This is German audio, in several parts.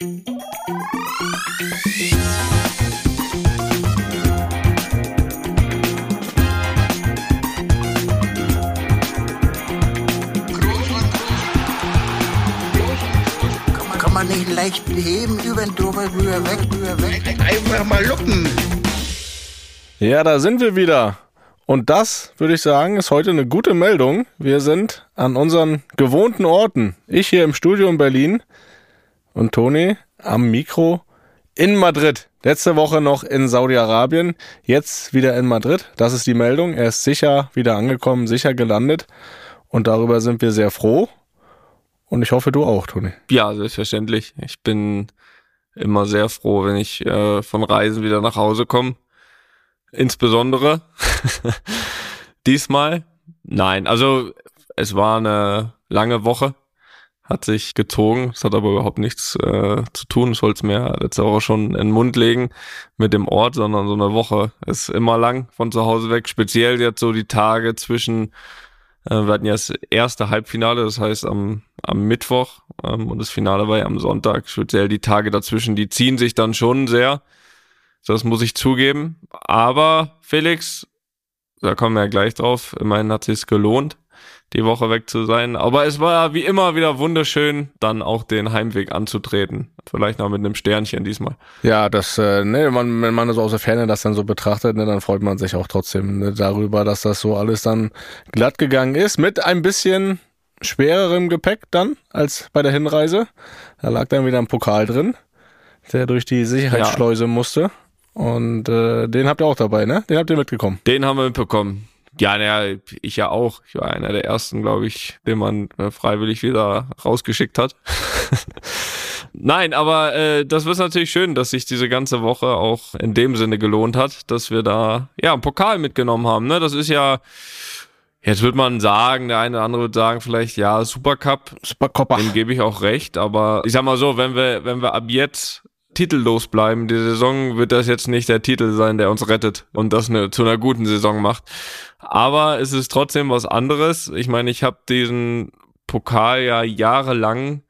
Kann man nicht leicht heben, über den drüber, rüber, weg, rüber, weg. Einfach mal luppen. Ja, da sind wir wieder. Und das, würde ich sagen, ist heute eine gute Meldung. Wir sind an unseren gewohnten Orten. Ich hier im Studio in Berlin und Toni am Mikro in Madrid. Letzte Woche noch in Saudi-Arabien, jetzt wieder in Madrid. Das ist die Meldung. Er ist sicher wieder angekommen, sicher gelandet. Und darüber sind wir sehr froh. Und ich hoffe, du auch, Toni. Ja, selbstverständlich. Ich bin immer sehr froh, wenn ich äh, von Reisen wieder nach Hause komme. Insbesondere diesmal. Nein, also es war eine lange Woche, hat sich gezogen. Es hat aber überhaupt nichts äh, zu tun. Ich wollte es mir letzte Woche schon in den Mund legen mit dem Ort, sondern so eine Woche ist immer lang von zu Hause weg. Speziell jetzt so die Tage zwischen äh, wir hatten ja das erste Halbfinale, das heißt am, am Mittwoch ähm, und das Finale war ja am Sonntag. Speziell die Tage dazwischen, die ziehen sich dann schon sehr. Das muss ich zugeben. Aber Felix, da kommen wir ja gleich drauf, immerhin hat es gelohnt, die Woche weg zu sein. Aber es war wie immer wieder wunderschön, dann auch den Heimweg anzutreten. Vielleicht noch mit einem Sternchen diesmal. Ja, das, äh, ne, man, wenn man so aus der Ferne das dann so betrachtet, ne, dann freut man sich auch trotzdem ne, darüber, dass das so alles dann glatt gegangen ist. Mit ein bisschen schwererem Gepäck dann als bei der Hinreise. Da lag dann wieder ein Pokal drin, der durch die Sicherheitsschleuse ja. musste. Und äh, den habt ihr auch dabei, ne? Den habt ihr mitbekommen. Den haben wir mitbekommen. Ja, naja, ich ja auch. Ich war einer der ersten, glaube ich, den man äh, freiwillig wieder rausgeschickt hat. Nein, aber äh, das ist natürlich schön, dass sich diese ganze Woche auch in dem Sinne gelohnt hat, dass wir da ja einen Pokal mitgenommen haben. Ne? Das ist ja, jetzt wird man sagen, der eine oder andere wird sagen vielleicht, ja, Supercup. Supercopper. Dem gebe ich auch recht, aber ich sag mal so, wenn wir, wenn wir ab jetzt titellos bleiben, die Saison wird das jetzt nicht der Titel sein, der uns rettet und das eine, zu einer guten Saison macht. Aber es ist trotzdem was anderes. Ich meine, ich habe diesen Pokal ja jahrelang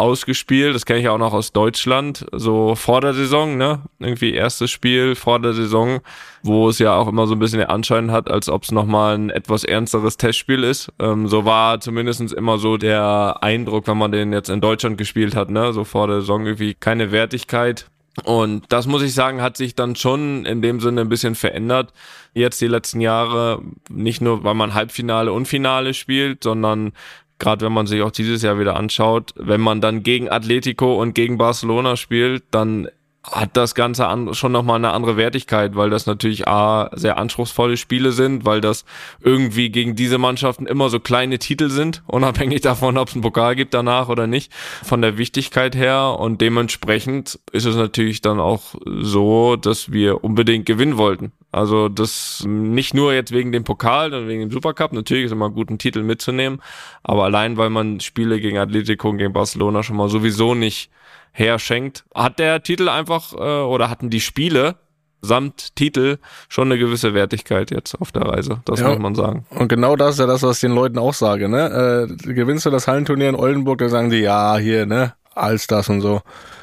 ausgespielt. Das kenne ich auch noch aus Deutschland, so vor der Saison, ne? Irgendwie erstes Spiel vor der Saison, wo es ja auch immer so ein bisschen den Anschein hat, als ob es nochmal ein etwas ernsteres Testspiel ist. Ähm, so war zumindestens immer so der Eindruck, wenn man den jetzt in Deutschland gespielt hat, ne? So vor der Saison irgendwie keine Wertigkeit. Und das muss ich sagen, hat sich dann schon in dem Sinne ein bisschen verändert. Jetzt die letzten Jahre, nicht nur, weil man Halbfinale und Finale spielt, sondern gerade wenn man sich auch dieses Jahr wieder anschaut, wenn man dann gegen Atletico und gegen Barcelona spielt, dann hat das Ganze an, schon nochmal eine andere Wertigkeit, weil das natürlich A, sehr anspruchsvolle Spiele sind, weil das irgendwie gegen diese Mannschaften immer so kleine Titel sind, unabhängig davon, ob es einen Pokal gibt danach oder nicht, von der Wichtigkeit her. Und dementsprechend ist es natürlich dann auch so, dass wir unbedingt gewinnen wollten. Also das nicht nur jetzt wegen dem Pokal und wegen dem Supercup, natürlich ist immer gut, einen Titel mitzunehmen, aber allein, weil man Spiele gegen Atletico und gegen Barcelona schon mal sowieso nicht herschenkt, hat der Titel einfach äh, oder hatten die Spiele samt Titel schon eine gewisse Wertigkeit jetzt auf der Reise. Das ja, muss man sagen. Und genau das ist ja das, was ich den Leuten auch sage. Ne? Äh, gewinnst du das Hallenturnier in Oldenburg, dann sagen die, ja, hier, ne, als das und so.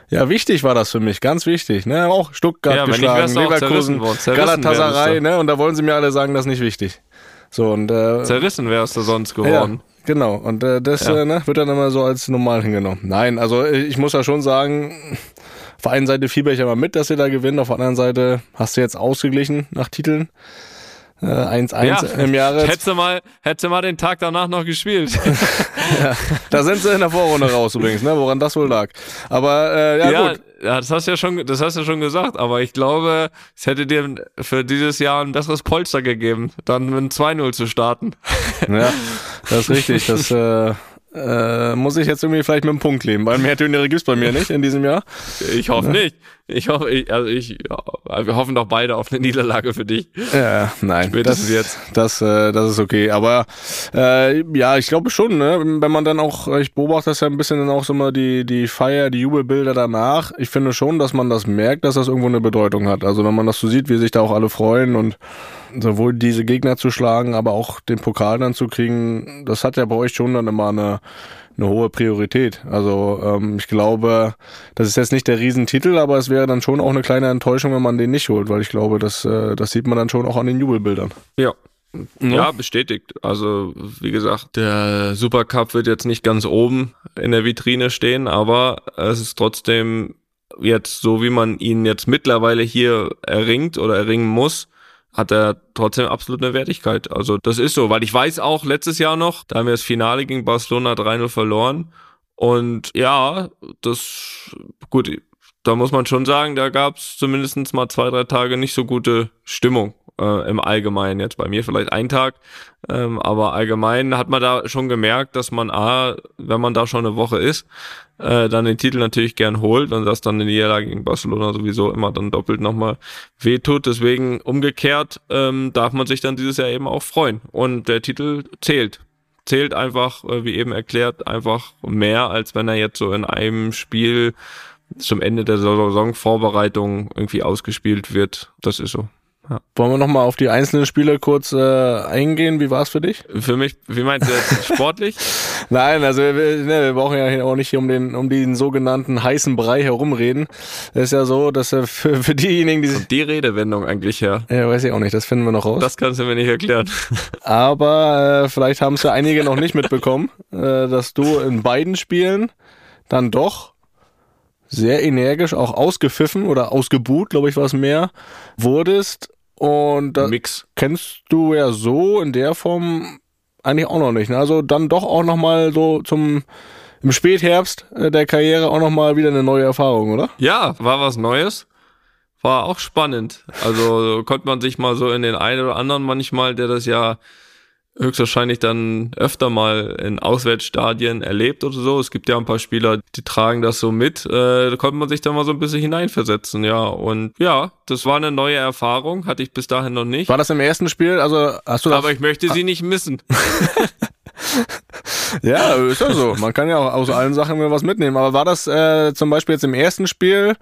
Ja, wichtig war das für mich, ganz wichtig. Ne? Auch Stuttgart ja, geschlagen, Leverkusen, Galatasaray, ne? Und da wollen sie mir alle sagen, das ist nicht wichtig. So und äh, zerrissen wärst du sonst geworden. Ja, genau. Und äh, das ja. äh, ne, wird dann immer so als normal hingenommen. Nein, also äh, ich muss ja schon sagen, auf der einen Seite fieber ich aber mit, dass ihr da gewinnt, auf der anderen Seite hast du jetzt ausgeglichen nach Titeln. 1-1 äh, ja, im Jahre. Hättest du mal, hättest du mal den Tag danach noch gespielt. ja, da sind sie in der Vorrunde raus übrigens, ne? woran das wohl lag. Aber äh, ja, ja, gut. Ja, das hast du ja schon, das hast du schon gesagt, aber ich glaube, es hätte dir für dieses Jahr ein besseres Polster gegeben, dann mit 2-0 zu starten. Ja, das ist richtig. Das äh, äh, muss ich jetzt irgendwie vielleicht mit einem Punkt leben, weil mehr Turniere gibt's bei mir nicht in diesem Jahr. Ich hoffe nicht. Ich hoffe, ich, also ich, ja, wir hoffen doch beide auf eine Niederlage für dich. Ja, nein, Spätestens das, jetzt. Das, äh, das ist okay. Aber äh, ja, ich glaube schon, ne? wenn man dann auch, ich beobachte das ja ein bisschen dann auch so mal die, die Feier, die Jubelbilder danach. Ich finde schon, dass man das merkt, dass das irgendwo eine Bedeutung hat. Also wenn man das so sieht, wie sich da auch alle freuen und sowohl diese Gegner zu schlagen, aber auch den Pokal dann zu kriegen, das hat ja bei euch schon dann immer eine eine, hohe Priorität. Also ähm, ich glaube, das ist jetzt nicht der Riesentitel, aber es wäre dann schon auch eine kleine Enttäuschung, wenn man den nicht holt, weil ich glaube, das, äh, das sieht man dann schon auch an den Jubelbildern. Ja, ja, bestätigt. Also, wie gesagt, der Supercup wird jetzt nicht ganz oben in der Vitrine stehen, aber es ist trotzdem jetzt so, wie man ihn jetzt mittlerweile hier erringt oder erringen muss, hat er trotzdem absolut eine Wertigkeit. Also, das ist so, weil ich weiß auch letztes Jahr noch, da haben wir das Finale gegen Barcelona 3-0 verloren. Und ja, das, gut, da muss man schon sagen, da gab es zumindest mal zwei, drei Tage nicht so gute Stimmung äh, im Allgemeinen. Jetzt bei mir vielleicht ein Tag, ähm, aber allgemein hat man da schon gemerkt, dass man A, wenn man da schon eine Woche ist, äh, dann den Titel natürlich gern holt und das dann in die Niederlage gegen Barcelona sowieso immer dann doppelt nochmal wehtut. Deswegen umgekehrt ähm, darf man sich dann dieses Jahr eben auch freuen. Und der Titel zählt. Zählt einfach, äh, wie eben erklärt, einfach mehr, als wenn er jetzt so in einem Spiel zum Ende der Saisonvorbereitung irgendwie ausgespielt wird. Das ist so. Ja. Wollen wir nochmal auf die einzelnen Spiele kurz äh, eingehen? Wie war es für dich? Für mich, wie meinst du jetzt sportlich? Nein, also wir, ne, wir brauchen ja auch nicht hier um den um den sogenannten heißen Brei herumreden. Es ist ja so, dass äh, für, für diejenigen, die Kommt die Redewendung eigentlich her? Ja, weiß ich auch nicht, das finden wir noch raus. Das kannst du mir nicht erklären. Aber äh, vielleicht haben es ja einige noch nicht mitbekommen, äh, dass du in beiden Spielen dann doch sehr energisch auch ausgepfiffen oder ausgebuht, glaube ich, war es mehr, wurdest und das Mix. kennst du ja so in der Form eigentlich auch noch nicht. Ne? Also dann doch auch nochmal so zum im Spätherbst äh, der Karriere auch nochmal wieder eine neue Erfahrung, oder? Ja, war was Neues. War auch spannend. Also konnte man sich mal so in den einen oder anderen manchmal, der das ja höchstwahrscheinlich dann öfter mal in Auswärtsstadien erlebt oder so. Es gibt ja ein paar Spieler, die tragen das so mit. Äh, da konnte man sich dann mal so ein bisschen hineinversetzen, ja. Und ja, das war eine neue Erfahrung, hatte ich bis dahin noch nicht. War das im ersten Spiel? Also hast du das? Aber ich möchte sie nicht missen. ja, ist ja so. Man kann ja auch aus allen Sachen mir was mitnehmen. Aber war das äh, zum Beispiel jetzt im ersten Spiel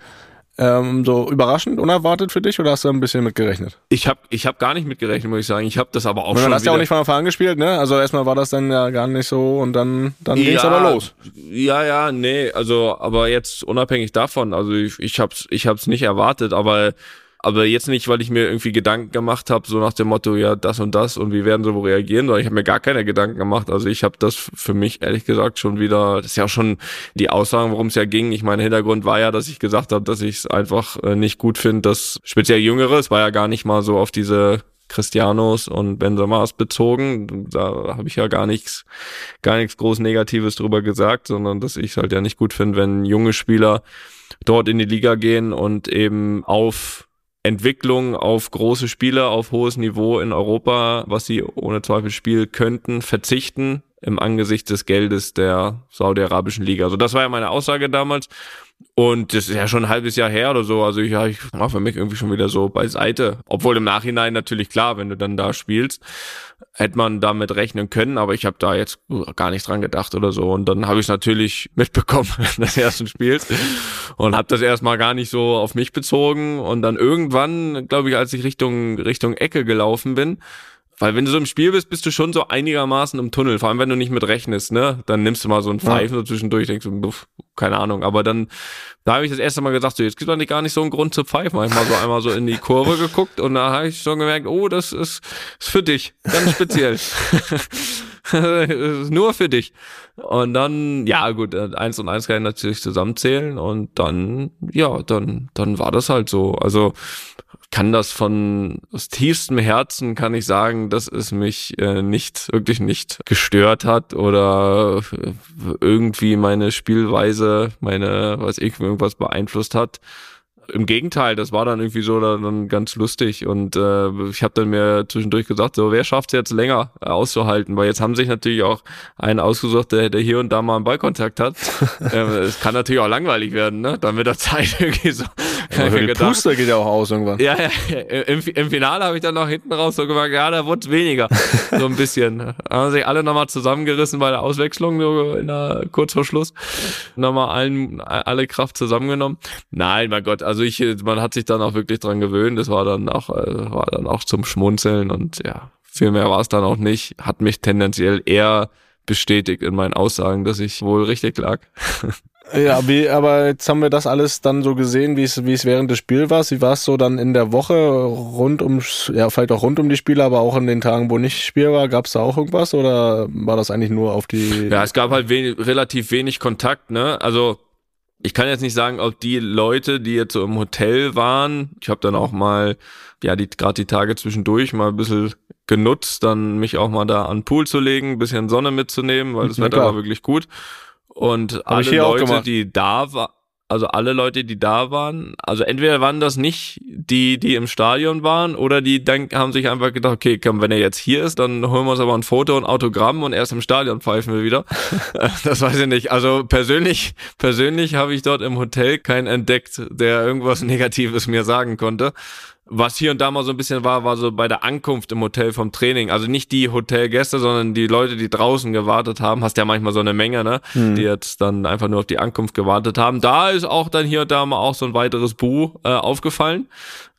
ähm, so überraschend, unerwartet für dich oder hast du ein bisschen mitgerechnet? Ich habe ich hab gar nicht mitgerechnet, muss ich sagen. Ich habe das aber auch schon. Du hast ja auch nicht von Anfang an gespielt, ne? Also erstmal war das dann ja gar nicht so und dann, dann ja, ging's aber los. Ja, ja, nee, also aber jetzt unabhängig davon, also ich, ich hab's, ich hab's nicht erwartet, aber aber jetzt nicht, weil ich mir irgendwie Gedanken gemacht habe, so nach dem Motto, ja, das und das und wie werden sie wohl reagieren, sondern ich habe mir gar keine Gedanken gemacht. Also ich habe das für mich ehrlich gesagt schon wieder, das ist ja auch schon die Aussagen, worum es ja ging. Ich meine, Hintergrund war ja, dass ich gesagt habe, dass ich es einfach äh, nicht gut finde, dass speziell Jüngere, es war ja gar nicht mal so auf diese Cristianos und Benzema's bezogen. Da habe ich ja gar nichts, gar nichts groß Negatives drüber gesagt, sondern dass ich halt ja nicht gut finde, wenn junge Spieler dort in die Liga gehen und eben auf Entwicklung auf große Spiele, auf hohes Niveau in Europa, was sie ohne Zweifel spielen könnten, verzichten im Angesicht des Geldes der saudi-arabischen Liga. Also das war ja meine Aussage damals. Und das ist ja schon ein halbes Jahr her oder so. Also ich, ja, ich war für mich irgendwie schon wieder so beiseite. Obwohl im Nachhinein natürlich klar, wenn du dann da spielst, hätte man damit rechnen können. Aber ich habe da jetzt gar nicht dran gedacht oder so. Und dann habe ich es natürlich mitbekommen des ersten Spiels und habe das erstmal gar nicht so auf mich bezogen. Und dann irgendwann, glaube ich, als ich Richtung Richtung Ecke gelaufen bin, weil wenn du so im Spiel bist, bist du schon so einigermaßen im Tunnel. Vor allem, wenn du nicht mit rechnest, ne? Dann nimmst du mal so ein Pfeifen ja. so zwischendurch, denkst du, pf, keine Ahnung. Aber dann, da habe ich das erste Mal gesagt, so, jetzt gibt es gar nicht so einen Grund zu pfeifen. Hab ich mal so einmal so in die Kurve geguckt und da habe ich schon gemerkt, oh, das ist, ist für dich. Ganz speziell. nur für dich. Und dann, ja gut, eins und eins kann ich natürlich zusammenzählen und dann, ja, dann, dann war das halt so. Also kann das von aus tiefstem Herzen kann ich sagen, dass es mich äh, nicht wirklich nicht gestört hat oder irgendwie meine Spielweise, meine was ich irgendwas beeinflusst hat im Gegenteil, das war dann irgendwie so dann ganz lustig und äh, ich habe dann mir zwischendurch gesagt, so wer schafft es jetzt länger auszuhalten, weil jetzt haben sich natürlich auch einen ausgesucht, der, der hier und da mal einen Ballkontakt hat. äh, es kann natürlich auch langweilig werden, ne? Dann mit der Zeit irgendwie so. Der Puster geht ja auch aus irgendwann. Ja, ja im, im Finale habe ich dann noch hinten raus so gemerkt, ja, da wurde weniger, so ein bisschen. Haben sich alle nochmal zusammengerissen bei der Auswechslung, so in der, kurz vor Schluss, nochmal allen alle Kraft zusammengenommen. Nein, mein Gott, also also ich, man hat sich dann auch wirklich dran gewöhnt. Das war dann auch, äh, war dann auch zum Schmunzeln und ja, viel mehr war es dann auch nicht. Hat mich tendenziell eher bestätigt in meinen Aussagen, dass ich wohl richtig lag. Ja, wie, aber jetzt haben wir das alles dann so gesehen, wie es, wie es während des Spiels war. Wie war es so dann in der Woche rund um, ja, vielleicht auch rund um die Spiele, aber auch in den Tagen, wo nicht Spiel war, gab es da auch irgendwas oder war das eigentlich nur auf die? Ja, es gab halt wenig, relativ wenig Kontakt, ne? Also ich kann jetzt nicht sagen, ob die Leute, die jetzt so im Hotel waren, ich habe dann auch mal, ja, die gerade die Tage zwischendurch mal ein bisschen genutzt, dann mich auch mal da an den Pool zu legen, ein bisschen Sonne mitzunehmen, weil das Ja, Wetter klar. war wirklich gut. Und Hab alle Leute, die da waren, also alle Leute, die da waren, also entweder waren das nicht die, die im Stadion waren, oder die dann haben sich einfach gedacht, okay, komm, wenn er jetzt hier ist, dann holen wir uns aber ein Foto und Autogramm und erst im Stadion pfeifen wir wieder. das weiß ich nicht. Also persönlich, persönlich habe ich dort im Hotel keinen entdeckt, der irgendwas Negatives mir sagen konnte. Was hier und da mal so ein bisschen war, war so bei der Ankunft im Hotel vom Training. Also nicht die Hotelgäste, sondern die Leute, die draußen gewartet haben. Hast ja manchmal so eine Menge, ne? Die jetzt dann einfach nur auf die Ankunft gewartet haben. Da ist auch dann hier und da mal auch so ein weiteres Bu äh, aufgefallen.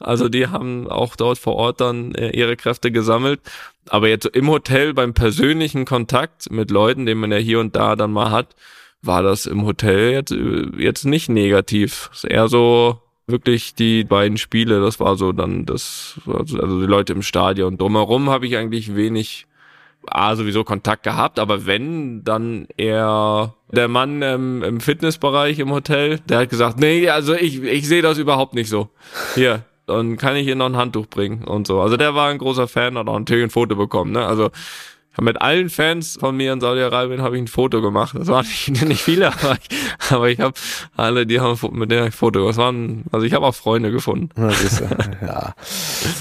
Also die haben auch dort vor Ort dann äh, ihre Kräfte gesammelt. Aber jetzt so im Hotel beim persönlichen Kontakt mit Leuten, den man ja hier und da dann mal hat, war das im Hotel jetzt, äh, jetzt nicht negativ. Ist eher so wirklich die beiden Spiele, das war so dann das, also die Leute im Stadion. Drumherum habe ich eigentlich wenig, ah, sowieso Kontakt gehabt, aber wenn, dann eher der Mann ähm, im Fitnessbereich im Hotel, der hat gesagt, nee, also ich, ich sehe das überhaupt nicht so. Hier, dann kann ich ihr noch ein Handtuch bringen und so. Also der war ein großer Fan, hat auch natürlich ein Foto bekommen, ne? Also mit allen Fans von mir in Saudi-Arabien habe ich ein Foto gemacht. Das waren nicht, nicht viele, aber ich, aber ich habe alle, die haben mit denen ein Foto. Das waren, also ich habe auch Freunde gefunden. Na, siehst du. ja,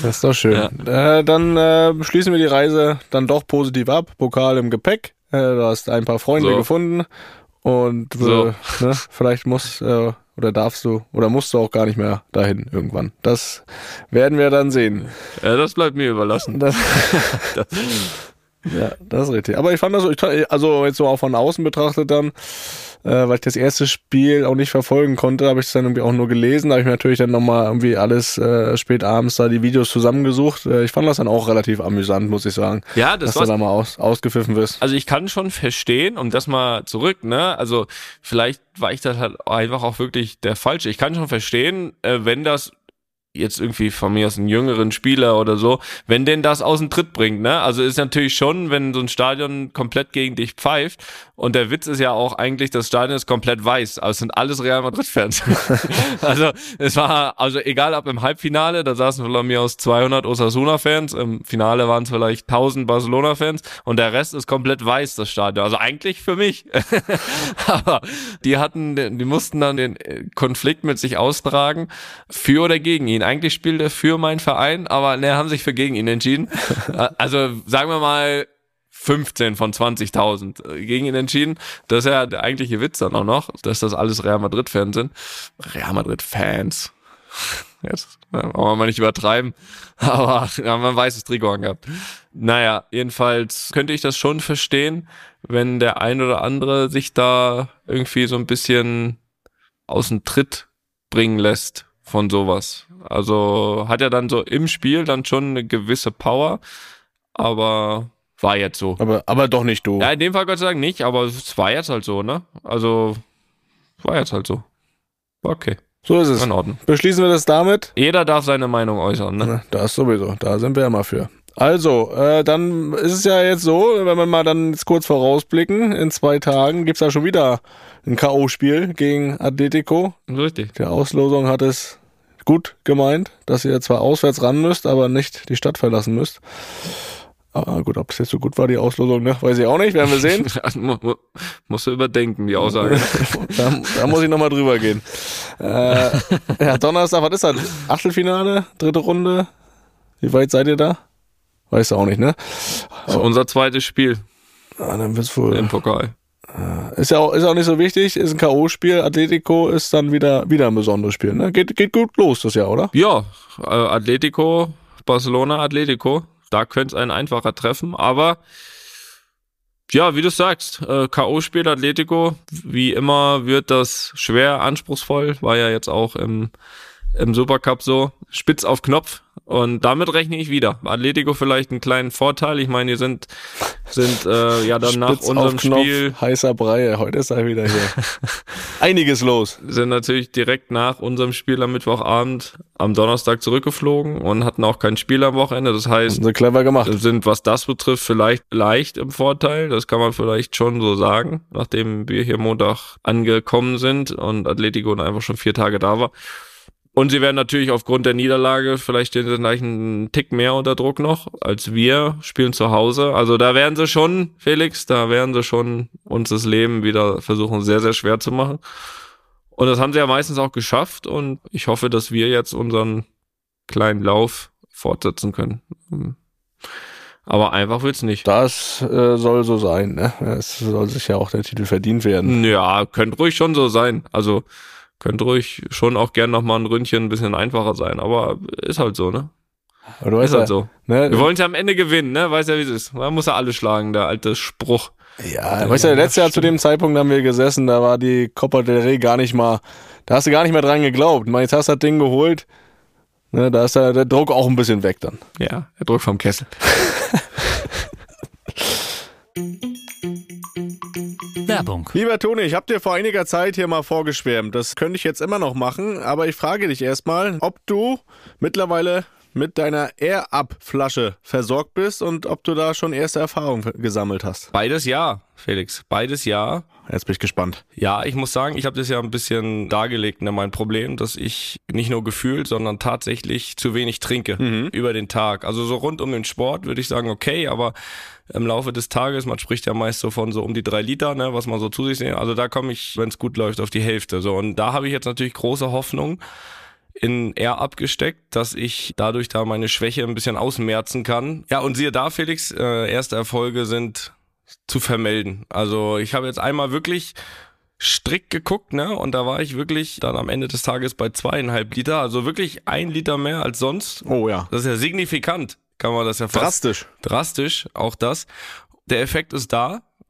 das ist doch schön. Äh, dann äh, schließen wir die Reise dann doch positiv ab. Pokal im Gepäck. Äh, du hast ein paar Freunde So. gefunden und So. ne, vielleicht musst äh, oder darfst du oder musst du auch gar nicht mehr dahin irgendwann. Das werden wir dann sehen. Ja, das bleibt mir überlassen. Das, ja, das ist richtig. Aber ich fand das, so- ich, also jetzt so auch von außen betrachtet dann, äh, weil ich das erste Spiel auch nicht verfolgen konnte, habe ich es dann irgendwie auch nur gelesen. Da habe ich mir natürlich dann nochmal irgendwie alles äh, spät abends da die Videos zusammengesucht. Äh, ich fand das dann auch relativ amüsant, muss ich sagen. Ja, das dass du da mal aus, ausgepfiffen wirst. Also ich kann schon verstehen, um das mal zurück, ne? Also vielleicht war ich das halt einfach auch wirklich der Falsche. Ich kann schon verstehen, äh, wenn das jetzt irgendwie von mir aus einen jüngeren Spieler oder so, wenn den das aus dem Tritt bringt, ne? Also ist natürlich schon, wenn so ein Stadion komplett gegen dich pfeift und der Witz ist ja auch eigentlich, das Stadion ist komplett weiß, also es sind alles Real Madrid-Fans. also es war, also egal ob im Halbfinale, da saßen von mir aus 200 Osasuna-Fans, im Finale waren es vielleicht 1000 Barcelona-Fans und der Rest ist komplett weiß, das Stadion. Also eigentlich für mich. Aber die hatten, die mussten dann den äh, Konflikt mit sich austragen, für oder gegen ihn. Eigentlich spielt er für meinen Verein, aber ne, haben sich für gegen ihn entschieden. Äh, also sagen wir mal 15 von 20.000 gegen ihn entschieden. Das ist ja der eigentliche Witz dann auch noch, dass das alles Real Madrid-Fans sind. Real Madrid-Fans. Jetzt wollen wir mal nicht übertreiben, aber ja, man weiß, das Trikot angehabt. Naja, jedenfalls könnte ich das schon verstehen, wenn der ein oder andere sich da irgendwie so ein bisschen aus dem Tritt bringen lässt von sowas. Also hat er dann so im Spiel dann schon eine gewisse Power, aber war jetzt so. Aber, aber doch nicht du. Ja, in dem Fall Gott sei Dank nicht, aber es war jetzt halt so, ne? Also war jetzt halt so. Okay, So ist es. in Ordnung. Beschließen wir das damit. Jeder darf seine Meinung äußern, ne? Das sowieso, da sind wir ja mal für. Also, äh, dann ist es ja jetzt so, wenn wir mal dann jetzt kurz vorausblicken, in zwei Tagen gibt's ja schon wieder ein K.O.-Spiel gegen Atletico. Richtig. Die Auslosung hat es gut gemeint, dass ihr zwar auswärts ran müsst, aber nicht die Stadt verlassen müsst. Aber gut, ob es jetzt so gut war, die Auslosung, ne? Weiß ich auch nicht, werden wir sehen. Mu- mu- Musst du überdenken, die Aussage. da, da muss ich nochmal drüber gehen. Äh, ja, Donnerstag, was ist das? Achtelfinale? Dritte Runde? Wie weit seid ihr da? Weißt du auch nicht, ne? Ist unser zweites Spiel Ah, dann wird's wohl. im Pokal. Ist ja auch, ist auch nicht so wichtig, ist ein K.O.-Spiel. Atletico ist dann wieder, wieder ein besonderes Spiel, ne? Geht, geht gut los das Jahr, oder? Ja, äh, Atletico, Barcelona, Atletico. Da könnte es ein einfacher treffen, aber ja, wie du sagst, äh, K.O.-Spiel Atletico, wie immer wird das schwer anspruchsvoll, war ja jetzt auch im, im Supercup so. Spitz auf Knopf. Und damit rechne ich wieder. Atletico vielleicht einen kleinen Vorteil. Ich meine, die sind, sind äh, ja dann nach unserem Knopf, Spiel heißer Brei, heute ist er wieder hier. Einiges los. sind natürlich direkt nach unserem Spiel am Mittwochabend am Donnerstag zurückgeflogen und hatten auch kein Spiel am Wochenende. Das heißt, So clever gemacht. sind, was das betrifft, vielleicht leicht im Vorteil. Das kann man vielleicht schon so sagen, nachdem wir hier Montag angekommen sind und Atletico einfach schon vier Tage da war. Und sie werden natürlich aufgrund der Niederlage, vielleicht stehen sie gleich einen Tick mehr unter Druck noch als wir, spielen zu Hause. Also da werden sie schon, Felix, da werden sie schon uns das Leben wieder versuchen sehr, sehr schwer zu machen. Und das haben sie ja meistens auch geschafft und ich hoffe, dass wir jetzt unseren kleinen Lauf fortsetzen können. Aber einfach wird's nicht. Das äh, soll so sein, ne? Es soll sich ja auch der Titel verdient werden. Ja, könnte ruhig schon so sein. Also könnte ruhig schon auch gern nochmal ein Ründchen ein bisschen einfacher sein. Aber ist halt so, ne? Aber du weißt Ist halt ja, so. ne? Wir wollen ja am Ende gewinnen, ne? Weiß ja, wie es ist. Man muss ja alle schlagen, der alte Spruch. Ja, weißt du, letztes Jahr zu dem Zeitpunkt haben wir gesessen, da war die Copa del Rey gar nicht mal, da hast du gar nicht mehr dran geglaubt. Mal, Jetzt hast du das Ding geholt, ne, da ist ja der Druck auch ein bisschen weg dann. Ja, der Druck vom Kessel. Werbung. Lieber Toni, ich habe dir vor einiger Zeit hier mal vorgeschwärmt. Das könnte ich jetzt immer noch machen, aber ich frage dich erstmal, ob du mittlerweile mit deiner Air-Up-Flasche versorgt bist und ob du da schon erste Erfahrungen gesammelt hast. Beides ja, Felix. Beides ja. Jetzt bin ich gespannt. Ja, ich muss sagen, ich habe das ja ein bisschen dargelegt, ne, mein Problem, dass ich nicht nur gefühlt, sondern tatsächlich zu wenig trinke über den Tag. Also so rund um den Sport würde ich sagen, okay, aber im Laufe des Tages, man spricht ja meist so von so um die drei Liter, ne, was man so zu sich sehen. Also da komme ich, wenn es gut läuft, auf die Hälfte. So und da habe ich jetzt natürlich große Hoffnung in R abgesteckt, dass ich dadurch da meine Schwäche ein bisschen ausmerzen kann. Ja, und siehe da, Felix, äh, erste Erfolge sind zu vermelden. Also ich habe jetzt einmal wirklich strikt geguckt, ne? Und da war ich wirklich dann am Ende des Tages bei zweieinhalb Liter, also wirklich ein Liter mehr als sonst. Oh ja. Das ist ja signifikant, kann man das ja fast Drastisch. drastisch, auch das. Der Effekt ist da.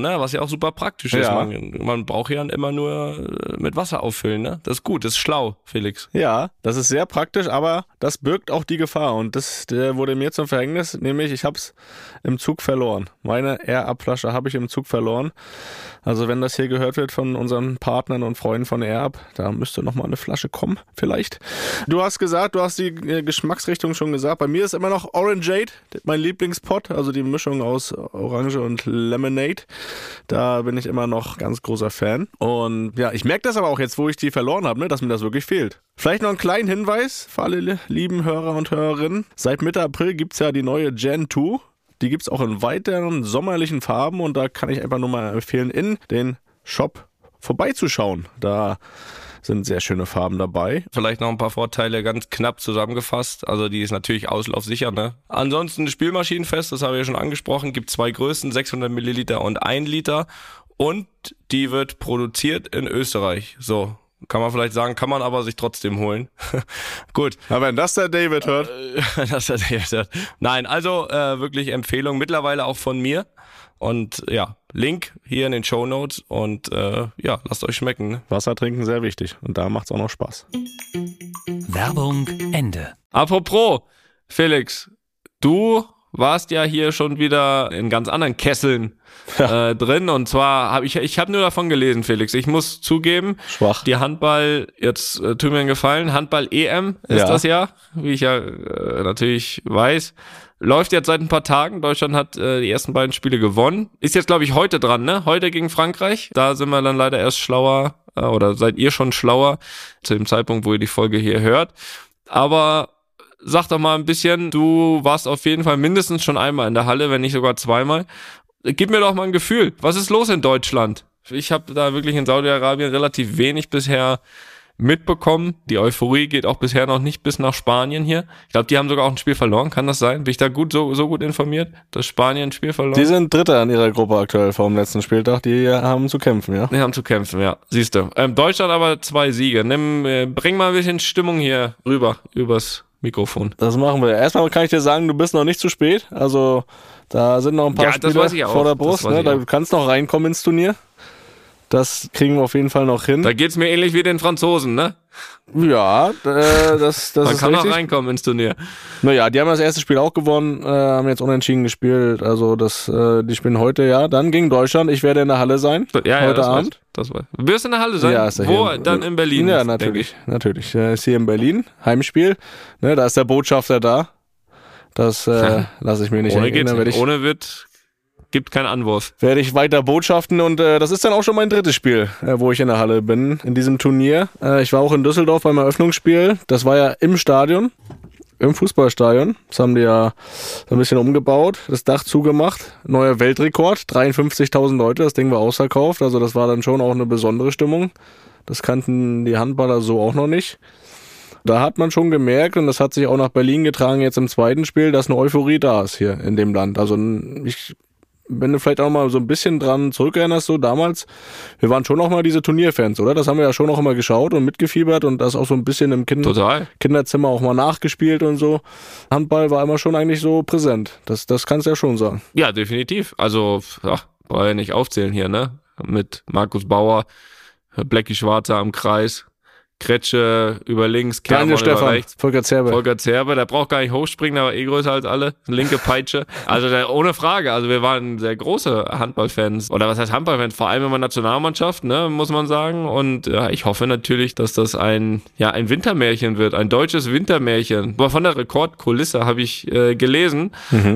ne? Was ja auch super praktisch ist. Ja. Man, man braucht ja immer nur äh, mit Wasser auffüllen, ne? Das ist gut, das ist schlau, Felix. Ja, das ist sehr praktisch, aber das birgt auch die Gefahr und das wurde mir zum Verhängnis, nämlich ich habe es im Zug verloren. Meine Air-Up-Flasche habe ich im Zug verloren. Also wenn das hier gehört wird von unseren Partnern und Freunden von Air-Up, da müsste noch mal eine Flasche kommen, vielleicht. Du hast gesagt, du hast die äh, Geschmacksrichtung schon gesagt. Bei mir ist immer noch Orangeade, mein Lieblingspot, also die Mischung aus Orange und Lemonade. Da bin ich immer noch ganz großer Fan. Und ja, ich merke das aber auch jetzt, wo ich die verloren habe, ne, dass mir das wirklich fehlt. Vielleicht noch einen kleinen Hinweis für alle li- lieben Hörer und Hörerinnen. Seit Mitte April gibt's ja die neue Gen 2. Die gibt's auch in weiteren sommerlichen Farben und da kann ich einfach nur mal empfehlen, in den Shop vorbeizuschauen. Da Sind sehr schöne Farben dabei. Vielleicht noch ein paar Vorteile ganz knapp zusammengefasst. Also die ist natürlich auslaufsicher. Ne? Ansonsten Spielmaschinenfest, das habe ich ja schon angesprochen, gibt zwei Größen, 600 Milliliter und 1 Liter. Und die wird produziert in Österreich. So, kann man vielleicht sagen, kann man aber sich trotzdem holen. Gut. Aber wenn das der David hört. das der David hört. Nein, also äh, wirklich Empfehlung, mittlerweile auch von mir. Und ja, Link hier in den Show Notes und äh, ja, lasst euch schmecken. Ne? Wasser trinken sehr wichtig und da macht's auch noch Spaß. Werbung Ende. Apropos, Felix, du warst ja hier schon wieder in ganz anderen Kesseln äh, drin und zwar habe ich ich habe nur davon gelesen, Felix. Ich muss zugeben, Schwach. die Handball jetzt äh, tut mir einen Gefallen, Handball EM ist Ja. das ja, wie ich ja äh, natürlich weiß. Läuft jetzt seit ein paar Tagen. Deutschland hat äh, die ersten beiden Spiele gewonnen. Ist jetzt, glaube ich, heute dran, ne? Heute gegen Frankreich. Da sind wir dann leider erst schlauer, äh, oder seid ihr schon schlauer, zu dem Zeitpunkt, wo ihr die Folge hier hört. Aber sag doch mal ein bisschen, du warst auf jeden Fall mindestens schon einmal in der Halle, wenn nicht sogar zweimal. Gib mir doch mal ein Gefühl. Was ist los in Deutschland? Ich habe da wirklich in Saudi-Arabien relativ wenig bisher mitbekommen. Die Euphorie geht auch bisher noch nicht bis nach Spanien hier. Ich glaube, die haben sogar auch ein Spiel verloren. Kann das sein? Bin ich da gut so, so gut informiert, dass Spanien ein Spiel verloren Die sind Dritter in ihrer Gruppe aktuell vor dem letzten Spieltag. Die haben zu kämpfen, ja. Die haben zu kämpfen, ja. Siehst du. Ähm, Deutschland aber zwei Siege. Nimm, äh, bring mal ein bisschen Stimmung hier rüber, übers Mikrofon. Das machen wir. Erstmal kann ich dir sagen, du bist noch nicht zu spät. Also da sind noch ein paar Ja, Spiele vor der Brust. Ne? du kannst noch reinkommen ins Turnier. Das kriegen wir auf jeden Fall noch hin. Da geht's mir ähnlich wie den Franzosen, ne? ja, äh, das, das Man ist kann richtig. noch reinkommen ins Turnier. Naja, die haben das erste Spiel auch gewonnen, äh, haben jetzt unentschieden gespielt. Also das, äh, die spielen heute, ja. Dann gegen Deutschland. Ich werde in der Halle sein. Ja, ja, heute das Abend. Weiß, das weiß. Du wirst in der Halle sein? Ja, ist er Wo? hier. Dann in Berlin. Ja, natürlich, ich. natürlich. Er ist hier in Berlin, Heimspiel. Ne, da ist der Botschafter da. Das äh, lasse ich mir nicht Ohne geht's erinnern. Nicht. ich, Ohne wird, gibt keinen Anwurf. werde ich weiter botschaften und äh, das ist dann auch schon mein drittes Spiel, äh, wo ich in der Halle bin in diesem Turnier. Äh, ich war auch in Düsseldorf beim Eröffnungsspiel. Das war ja im Stadion, im Fußballstadion. Das haben die ja so ein bisschen umgebaut, das Dach zugemacht. Neuer Weltrekord, 53.000 Leute, das Ding war ausverkauft. Also das war dann schon auch eine besondere Stimmung. Das kannten die Handballer so auch noch nicht. Da hat man schon gemerkt, und das hat sich auch nach Berlin getragen jetzt im zweiten Spiel, dass eine Euphorie da ist hier in dem Land. Also ich wenn du vielleicht auch mal so ein bisschen dran zurückerinnerst, so damals, wir waren schon noch mal diese Turnierfans, oder? Das haben wir ja schon noch immer geschaut und mitgefiebert und das auch so ein bisschen im kind Total. Kinderzimmer auch mal nachgespielt und so. Handball war immer schon eigentlich so präsent. Das, das kannst du ja schon sagen. Ja, definitiv. Also, ja, brauche ja nicht aufzählen hier, ne? Mit Markus Bauer, Blackie Schwarzer am Kreis, Kretsche über links, Kermann über Stefan, rechts. Volker Zerbe. Volker Zerbe, der braucht gar nicht hochspringen, der war eh größer als alle. Linke Peitsche. Also der, ohne Frage. Also wir waren sehr große Handballfans. Oder was heißt Handballfans? Vor allem in der Nationalmannschaft, ne, muss man sagen. Und ja, ich hoffe natürlich, dass das ein, ja, ein Wintermärchen wird. Ein deutsches Wintermärchen. Aber von der Rekordkulisse habe ich äh, gelesen.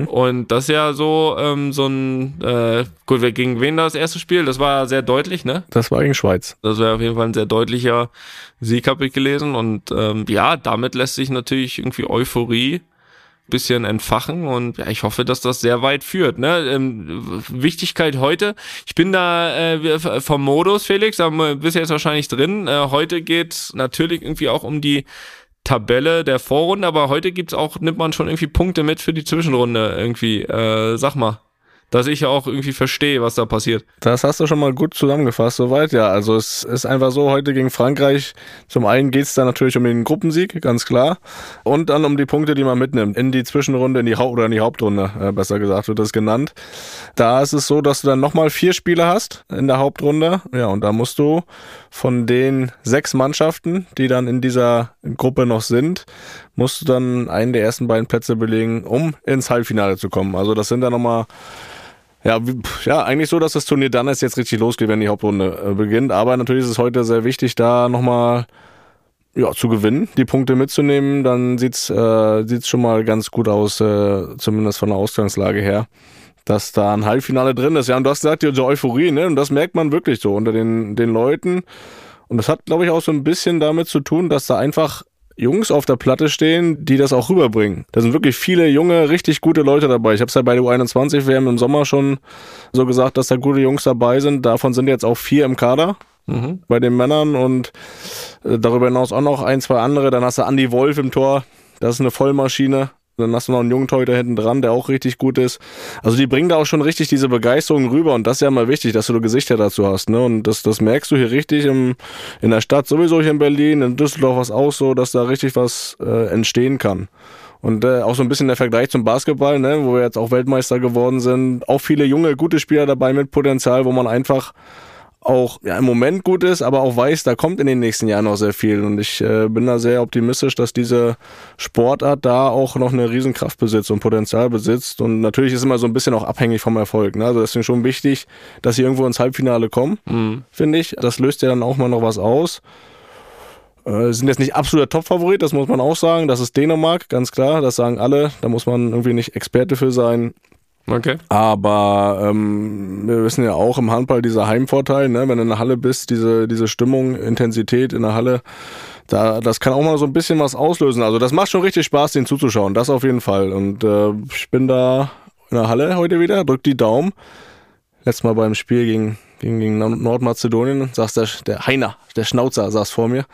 Und das ist ja so, ähm, so ein, äh, gut, gegen wen da das erste Spiel? Das war sehr deutlich, ne? Das war gegen Schweiz. Das wäre auf jeden Fall ein sehr deutlicher Sieg, habe ich gelesen. Und ähm, ja, damit lässt sich natürlich irgendwie Euphorie bisschen entfachen und ja, ich hoffe, dass das sehr weit führt. Ne? Ähm, Wichtigkeit heute, ich bin da äh, vom Modus, Felix, da bist du jetzt wahrscheinlich drin. Äh, heute geht natürlich irgendwie auch um die Tabelle der Vorrunde, aber heute gibt's auch, nimmt man schon irgendwie Punkte mit für die Zwischenrunde irgendwie. Äh, sag mal, dass ich ja auch irgendwie verstehe, was da passiert. Das hast du schon mal gut zusammengefasst, soweit, ja. Also es ist einfach so, heute gegen Frankreich, zum einen geht's da natürlich um den Gruppensieg, ganz klar. Und dann um die Punkte, die man mitnimmt. In die Zwischenrunde, in die Haupt- oder in die Hauptrunde, äh, besser gesagt, wird das genannt. Da ist es so, dass du dann nochmal vier Spiele hast in der Hauptrunde. Ja, und da musst du von den sechs Mannschaften, die dann in dieser Gruppe noch sind, musst du dann einen der ersten beiden Plätze belegen, um ins Halbfinale zu kommen. Also das sind dann nochmal ja, ja, eigentlich so, dass das Turnier dann erst jetzt richtig losgeht, wenn die Hauptrunde äh, beginnt. Aber natürlich ist es heute sehr wichtig, da nochmal ja, zu gewinnen, die Punkte mitzunehmen. Dann sieht's äh, sieht's schon mal ganz gut aus, äh, zumindest von der Ausgangslage her, dass da ein Halbfinale drin ist. Ja, und du hast gesagt, diese Euphorie, ne? Und das merkt man wirklich so unter den, den Leuten. Und das hat, glaube ich, auch so ein bisschen damit zu tun, dass da einfach Jungs auf der Platte stehen, die das auch rüberbringen. Da sind wirklich viele junge, richtig gute Leute dabei. Ich habe es ja bei der U21 WM im Sommer schon so gesagt, dass da gute Jungs dabei sind. Davon sind jetzt auch vier im Kader. Mhm. bei den Männern und äh, darüber hinaus auch noch ein, zwei andere. Dann hast du Andy Wolf im Tor, das ist eine Vollmaschine. Dann hast du noch einen jungen Torhüter hinten dran, der auch richtig gut ist. Also die bringen da auch schon richtig diese Begeisterung rüber und das ist ja mal wichtig, dass du Gesichter dazu hast. Ne? Und das, das merkst du hier richtig im, in der Stadt, sowieso hier in Berlin, in Düsseldorf was auch so, dass da richtig was äh, entstehen kann. Und äh, auch so ein bisschen der Vergleich zum Basketball, ne, wo wir jetzt auch Weltmeister geworden sind. Auch viele junge, gute Spieler dabei mit Potenzial, wo man einfach auch ja, im Moment gut ist, aber auch weiß, da kommt in den nächsten Jahren noch sehr viel. Und ich äh, bin da sehr optimistisch, dass diese Sportart da auch noch eine Riesenkraft besitzt und Potenzial besitzt. Und natürlich ist immer so ein bisschen auch abhängig vom Erfolg. Ne? Also deswegen schon wichtig, dass sie irgendwo ins Halbfinale kommen, Mhm. finde ich. Das löst ja dann auch mal noch was aus. Äh, sind jetzt nicht absoluter Top-Favorit, das muss man auch sagen. Das ist Dänemark, ganz klar. Das sagen alle. Da muss man irgendwie nicht Experte für sein. Okay. Aber ähm, wir wissen ja auch im Handball dieser Heimvorteil, ne? wenn du in der Halle bist, diese, diese Stimmung, Intensität in der Halle, da, das kann auch mal so ein bisschen was auslösen. Also das macht schon richtig Spaß, den zuzuschauen, das auf jeden Fall. Und äh, ich bin da in der Halle heute wieder, drück die Daumen. Letztes Mal beim Spiel gegen, gegen, gegen Nordmazedonien, saß der, der Heiner, der Schnauzer, saß vor mir.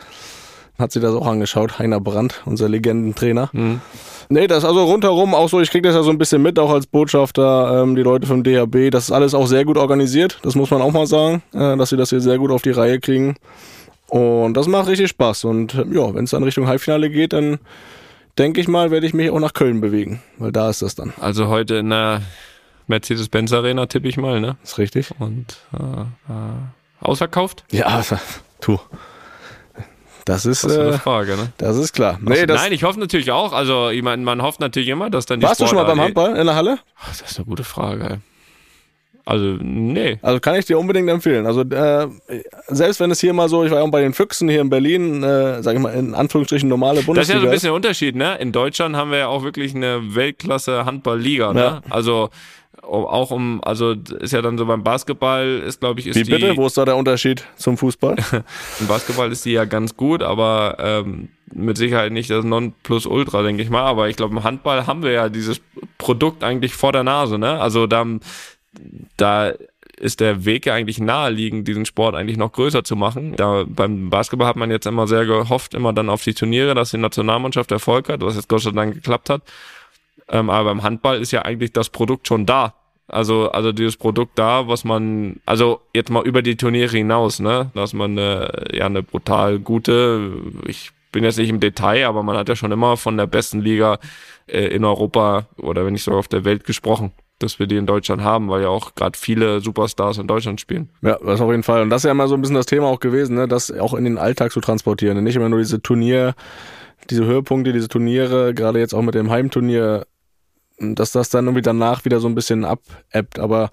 Hat sich das auch angeschaut, Heiner Brandt, unser Legendentrainer. Mhm. Nee, das ist also rundherum auch so, ich krieg das ja so ein bisschen mit, auch als Botschafter, ähm, die Leute vom DHB, das ist alles auch sehr gut organisiert, das muss man auch mal sagen, äh, dass sie das hier sehr gut auf die Reihe kriegen. Und das macht richtig Spaß. Und äh, ja, wenn es dann Richtung Halbfinale geht, dann denke ich mal, werde ich mich auch nach Köln bewegen, weil da ist das dann. Also heute in der Mercedes-Benz Arena tippe ich mal, ne? Ist richtig? Und äh, äh, ausverkauft? Ja, tu. Das ist, Das ist eine äh, Frage, ne? das ist klar. Nee, das, Nein, ich hoffe natürlich auch. Also, ich meine, man hofft natürlich immer, dass dann die warst du schon mal beim Sportart- Handball in der Halle? Ach, Das ist eine gute Frage. Also, nee. Also kann ich dir unbedingt empfehlen. Also äh, selbst wenn es hier mal so, ich war auch bei den Füchsen hier in Berlin, äh, sage ich mal in Anführungsstrichen normale Das ist Bundesliga. ja so ein bisschen der Unterschied, ne? In Deutschland haben wir ja auch wirklich eine Weltklasse Handballliga, ne? Ja. Also auch um, also ist ja dann so beim Basketball ist, glaube ich, ist Wie die bitte? Wo ist da der Unterschied zum Fußball? im Basketball ist die ja ganz gut, aber ähm, mit Sicherheit nicht das Nonplusultra, denke ich mal. Aber ich glaube, im Handball haben wir ja dieses Produkt eigentlich vor der Nase, ne? Also da, da ist der Weg ja eigentlich naheliegend, diesen Sport eigentlich noch größer zu machen. Da beim Basketball hat man jetzt immer sehr gehofft, immer dann auf die Turniere, dass die Nationalmannschaft Erfolg hat, was jetzt Gott sei Dank geklappt hat. Ähm, aber beim Handball ist ja eigentlich das Produkt schon da. Also, also dieses Produkt da, was man, also jetzt mal über die Turniere hinaus, ne, dass man eine, ja eine brutal gute, ich bin jetzt nicht im Detail, aber man hat ja schon immer von der besten Liga äh, in Europa oder wenn nicht sogar auf der Welt gesprochen, dass wir die in Deutschland haben, weil ja auch gerade viele Superstars in Deutschland spielen. ja, das auf jeden Fall. Und das ist ja immer so ein bisschen das Thema auch gewesen, ne? das auch in den Alltag zu transportieren. Nicht immer nur diese Turnier, diese Höhepunkte, diese Turniere, gerade jetzt auch mit dem Heimturnier, dass das dann irgendwie danach wieder so ein bisschen abebbt. Aber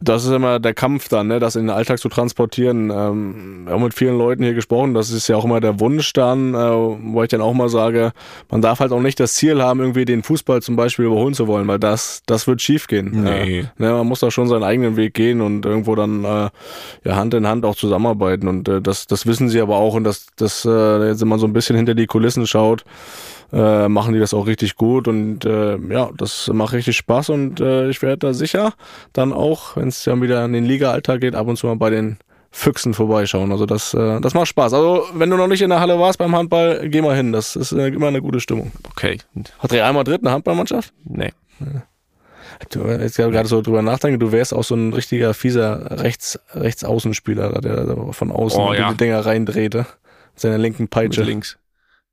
das ist immer der Kampf dann, ne, das in den Alltag zu transportieren. Ähm, wir haben mit vielen Leuten hier gesprochen, das ist ja auch immer der Wunsch dann, äh, wo ich dann auch mal sage, man darf halt auch nicht das Ziel haben, irgendwie den Fußball zum Beispiel überholen zu wollen, weil das, das wird schief gehen. Nee. Äh, ne, man muss da schon seinen eigenen Weg gehen und irgendwo dann äh, ja, Hand in Hand auch zusammenarbeiten. Und äh, das, das wissen sie aber auch und das, das äh, jetzt wenn man so ein bisschen hinter die Kulissen schaut, äh, machen die das auch richtig gut und äh, ja, das macht richtig Spaß und äh, ich werde da sicher dann auch, wenn es dann wieder in den Liga-Alltag geht, ab und zu mal bei den Füchsen vorbeischauen. Also das, äh, das macht Spaß. Also wenn du noch nicht in der Halle warst beim Handball, geh mal hin. Das ist äh, immer eine gute Stimmung. Okay. Hat Real Madrid eine Handballmannschaft? Nee. Du, jetzt gerade so drüber nachdenken, du wärst auch so ein richtiger fieser Rechts, Rechtsaußenspieler, der von außen Oh, die ja. Dinger reindrehte. Mit seiner linken Mit Peitsche. links.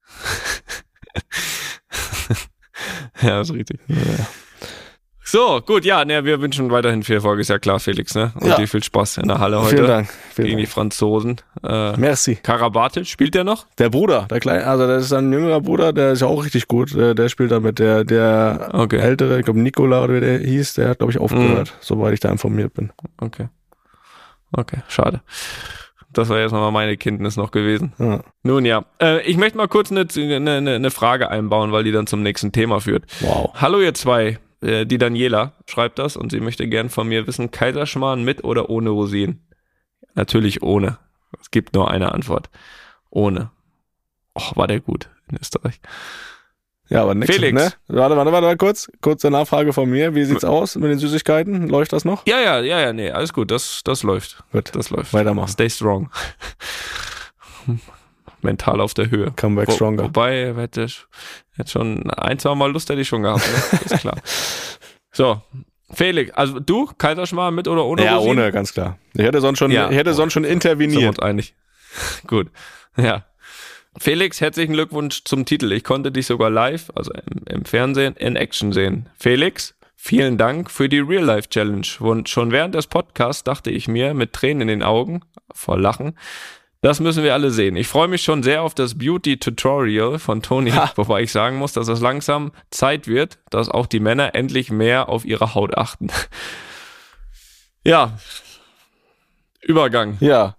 ja, ist richtig. So, gut, ja, ne, wir wünschen weiterhin viel Erfolg, ist ja klar, Felix, ne? Und Ja. dir viel Spaß in der Halle heute Vielen Dank. Vielen gegen die Dank. Franzosen. Äh, Merci. Karabatic, spielt der noch? Der Bruder, der kleine, also das ist ein jüngerer Bruder, der ist ja auch richtig gut. Der, der spielt da mit der, der Okay. ältere, ich glaube Nikola oder wie der hieß, der hat, glaube ich, aufgehört, Mhm. soweit ich da informiert bin. Okay. Okay, schade. Das war jetzt nochmal meine Kenntnis noch gewesen. Ja. Nun ja, äh, ich möchte mal kurz eine, eine, eine Frage einbauen, weil die dann zum nächsten Thema führt. Wow. Hallo ihr zwei, äh, die Daniela schreibt das und sie möchte gern von mir wissen, Kaiserschmarrn mit oder ohne Rosinen? Natürlich ohne. Es gibt nur eine Antwort. Ohne. Och, war der gut in Österreich. Ja, aber nix. Felix. Ne? Warte, warte, warte, kurz. Kurze Nachfrage von mir. Wie sieht's aus mit den Süßigkeiten? Läuft das noch? Ja, ja, ja, ja, nee, alles gut, das, das läuft. Gut. Das läuft. Weitermachen. Stay strong. Mental auf der Höhe. Come back Wo, stronger. Wobei, hätte ich hätte schon ein, zwei Mal Lust hätte ich schon gehabt, ne? ist klar. So, Felix, also du, Kaiserschmarrn mit oder ohne ja, Rosinen? ohne, ganz klar. Ich hätte sonst schon, Ja. ich hätte sonst schon Sind wir interveniert. uns einig. Gut. Ja. Felix, herzlichen Glückwunsch zum Titel. Ich konnte dich sogar live, also im, im Fernsehen, in Action sehen. Felix, vielen Dank für die Real-Life-Challenge. Und schon während des Podcasts dachte ich mir mit Tränen in den Augen, vor Lachen, das müssen wir alle sehen. Ich freue mich schon sehr auf das Beauty-Tutorial von Toni, wobei ich sagen muss, dass es langsam Zeit wird, dass auch die Männer endlich mehr auf ihre Haut achten. Ja. Übergang. Ja.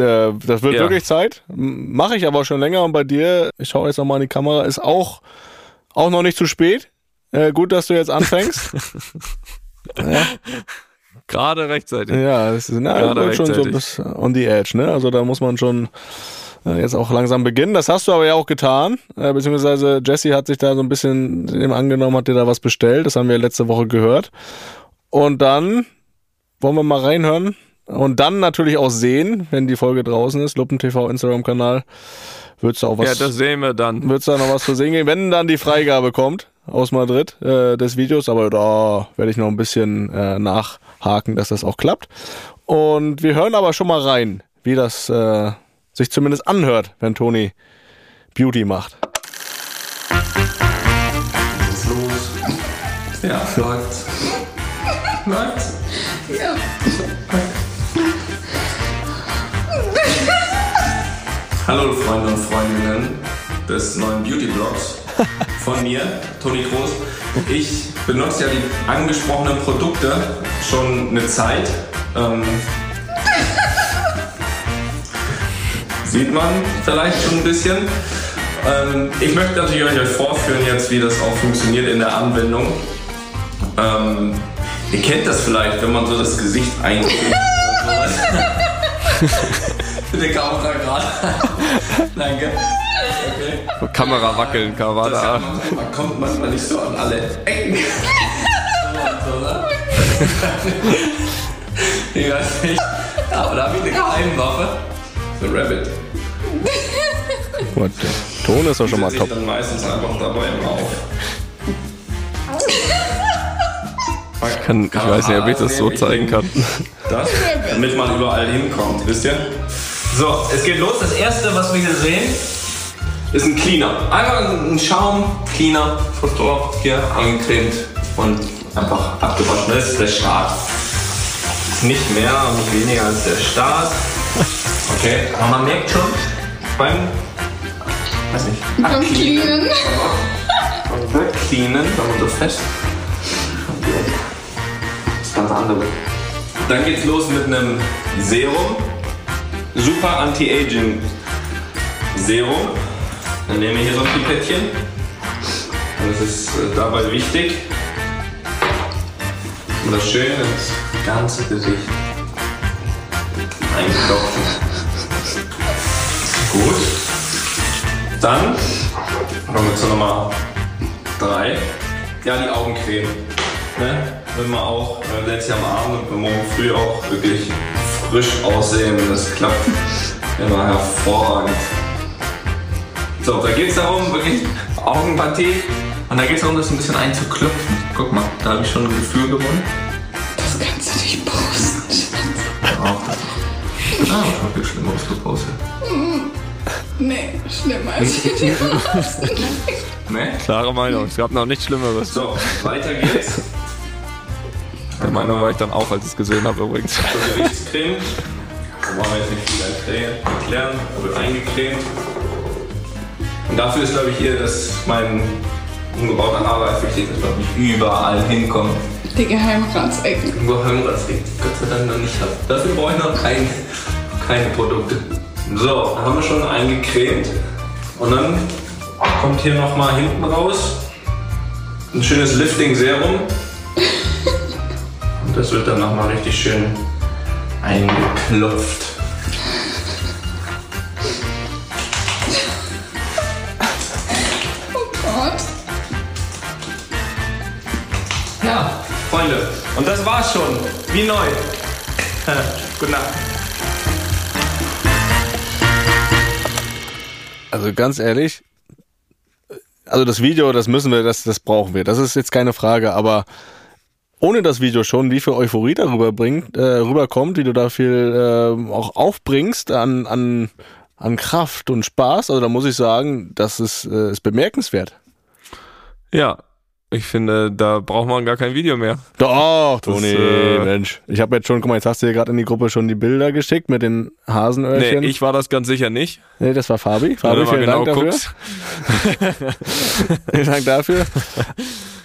Äh, Das wird Ja. wirklich Zeit. Mache ich aber schon länger und bei dir, ich schaue jetzt nochmal in die Kamera, ist auch, auch noch nicht zu spät. Äh, gut, dass du jetzt anfängst. Gerade rechtzeitig. ja, es ist na, Gerade schon so rechtzeitig. bis on the edge, ne? Also da muss man schon äh, jetzt auch langsam beginnen. Das hast du aber ja auch getan, äh, beziehungsweise Jesse hat sich da so ein bisschen dem angenommen, hat dir da was bestellt. Das haben wir letzte Woche gehört. Und dann wollen wir mal reinhören und dann natürlich auch sehen, wenn die Folge draußen ist, Luppen TV Instagram-Kanal, wird's da auch was Ja, das sehen wir dann. wird es da noch was zu sehen geben, wenn dann die Freigabe kommt aus Madrid äh, des Videos, aber da werde ich noch ein bisschen äh, nachhaken, dass das auch klappt. Und wir hören aber schon mal rein, wie das äh, sich zumindest anhört, wenn Toni Beauty macht. Ja, läuft. läuft. Hallo Freunde und Freundinnen des neuen Beauty-Blogs von mir, Toni Groß. Ich benutze ja die angesprochenen Produkte schon eine Zeit. Ähm, sieht man vielleicht schon ein bisschen. Ähm, ich möchte natürlich euch vorführen jetzt, wie das auch funktioniert in der Anwendung. Ähm, ihr kennt das vielleicht, wenn man so das Gesicht einkriegt. Bitte Kamera gerade. Danke. Okay. Kamera wackeln, Das Kamera. hat man, man kommt manchmal nicht so an alle Ecken. Ich weiß nicht. Aber da habe ich eine Geheimwaffe. The Rabbit. Gut, der Ton ist doch schon mal top. ich dann meistens einfach dabei immer auf. Ich, kann, ich weiß nicht, ob ich das so zeigen kann. Das, damit man überall hinkommt, wisst ihr? So, es geht los. Das erste, was wir hier sehen, ist ein Cleaner. Einfach ein Schaum-Cleaner, Fuß drauf, hier eingecremt und einfach abgewaschen. Das ist der Start. Ist nicht mehr und nicht weniger als der Start. Okay, aber man merkt schon beim, weiß nicht, Beim Cleanen. beim Wegcleanen, wenn man so fest. Das ist ganz andere. Dann geht's los mit einem Serum. Super Anti-Aging Serum. Dann nehmen wir hier so ein Pipettchen. Und das ist äh, dabei wichtig. Und das schön ins ganze Gesicht einklopfen. Gut. Dann kommen wir zur Nummer 3. Ja, die Augencreme. Ne? Wenn man auch, wenn man letztes Jahr am Abend und morgen früh auch wirklich frisch aussehen, das klappt immer hervorragend. So, da geht es darum, wirklich Augenpartie. Und da geht es darum, das ein bisschen einzuklopfen. Guck mal, da habe ich schon ein Gefühl gewonnen. Das kannst du nicht posten. Auch das. Ah, ich habe viel Schlimmeres gepostet. Nee, schlimmer als ich die Ne? Klare Meinung. Es gab noch nichts Schlimmeres. So, weiter geht's. Der Meinung war ich dann auch, als ich es gesehen habe übrigens. zur Gewichtscreme. Da wollen wir jetzt nicht viel erklären. Da wird eingecremt. Und dafür ist, glaube ich, hier, dass mein umgebauter Haarreif wichtig ist, dass ich überall hinkomme. Die Geheimratsecken. Heimratz liegt. Gott sei Dank noch nicht habe. Dafür brauche ich noch kein, keine Produkte. So, dann haben wir schon eingecremt. Und dann kommt hier nochmal hinten raus ein schönes Lifting-Serum. Und das wird dann nochmal richtig schön eingeklopft. Oh Gott. Ja, Freunde. Und das war's schon. Wie neu. Gute Nacht. Also ganz ehrlich, also das Video, das müssen wir, das, das brauchen wir. Das ist jetzt keine Frage, aber ohne das Video schon, wie viel Euphorie darüber bringt, äh, rüberkommt, wie du da viel äh, auch aufbringst an, an, an Kraft und Spaß, also da muss ich sagen, das ist, äh, ist bemerkenswert. Ja, ich finde, da braucht man gar kein Video mehr. Doch, Toni, äh, Mensch. Ich habe jetzt schon, guck mal, jetzt hast du dir gerade in die Gruppe schon die Bilder geschickt mit den Nee, Hasenöhrchen. ich war das ganz sicher nicht. nee das war Fabi. Fabi, Wenn du mal vielen genau Dank dafür. Vielen Dank dafür.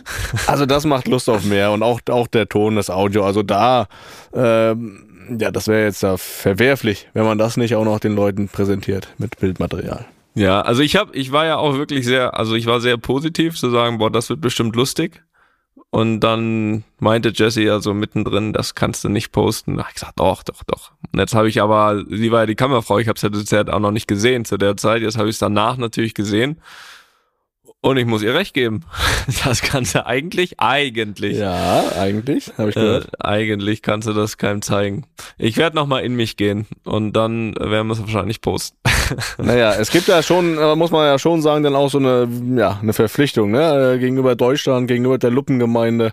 Also das macht Lust auf mehr und auch, auch der Ton, das Audio. Also da, ähm, ja, das wäre jetzt da verwerflich, wenn man das nicht auch noch den Leuten präsentiert mit Bildmaterial. Ja, also ich habe, ich war ja auch wirklich sehr, also ich war sehr positiv zu sagen, boah, das wird bestimmt lustig. Und dann meinte Jessie ja so mittendrin, das kannst du nicht posten. Da ich gesagt, doch, doch, doch. Und jetzt habe ich aber, sie war ja die Kammerfrau, ich habe es ja auch noch nicht gesehen zu der Zeit. Jetzt habe ich es danach natürlich gesehen. Und ich muss ihr recht geben. Das kannst du eigentlich, eigentlich. Ja, eigentlich, habe ich Äh, gehört. eigentlich kannst du das keinem zeigen. Ich werde nochmal in mich gehen und dann werden wir es wahrscheinlich posten. Naja, es gibt ja schon, äh, muss man ja schon sagen, dann auch so eine, ja, eine Verpflichtung, ne, äh, gegenüber Deutschland, gegenüber der Luppengemeinde.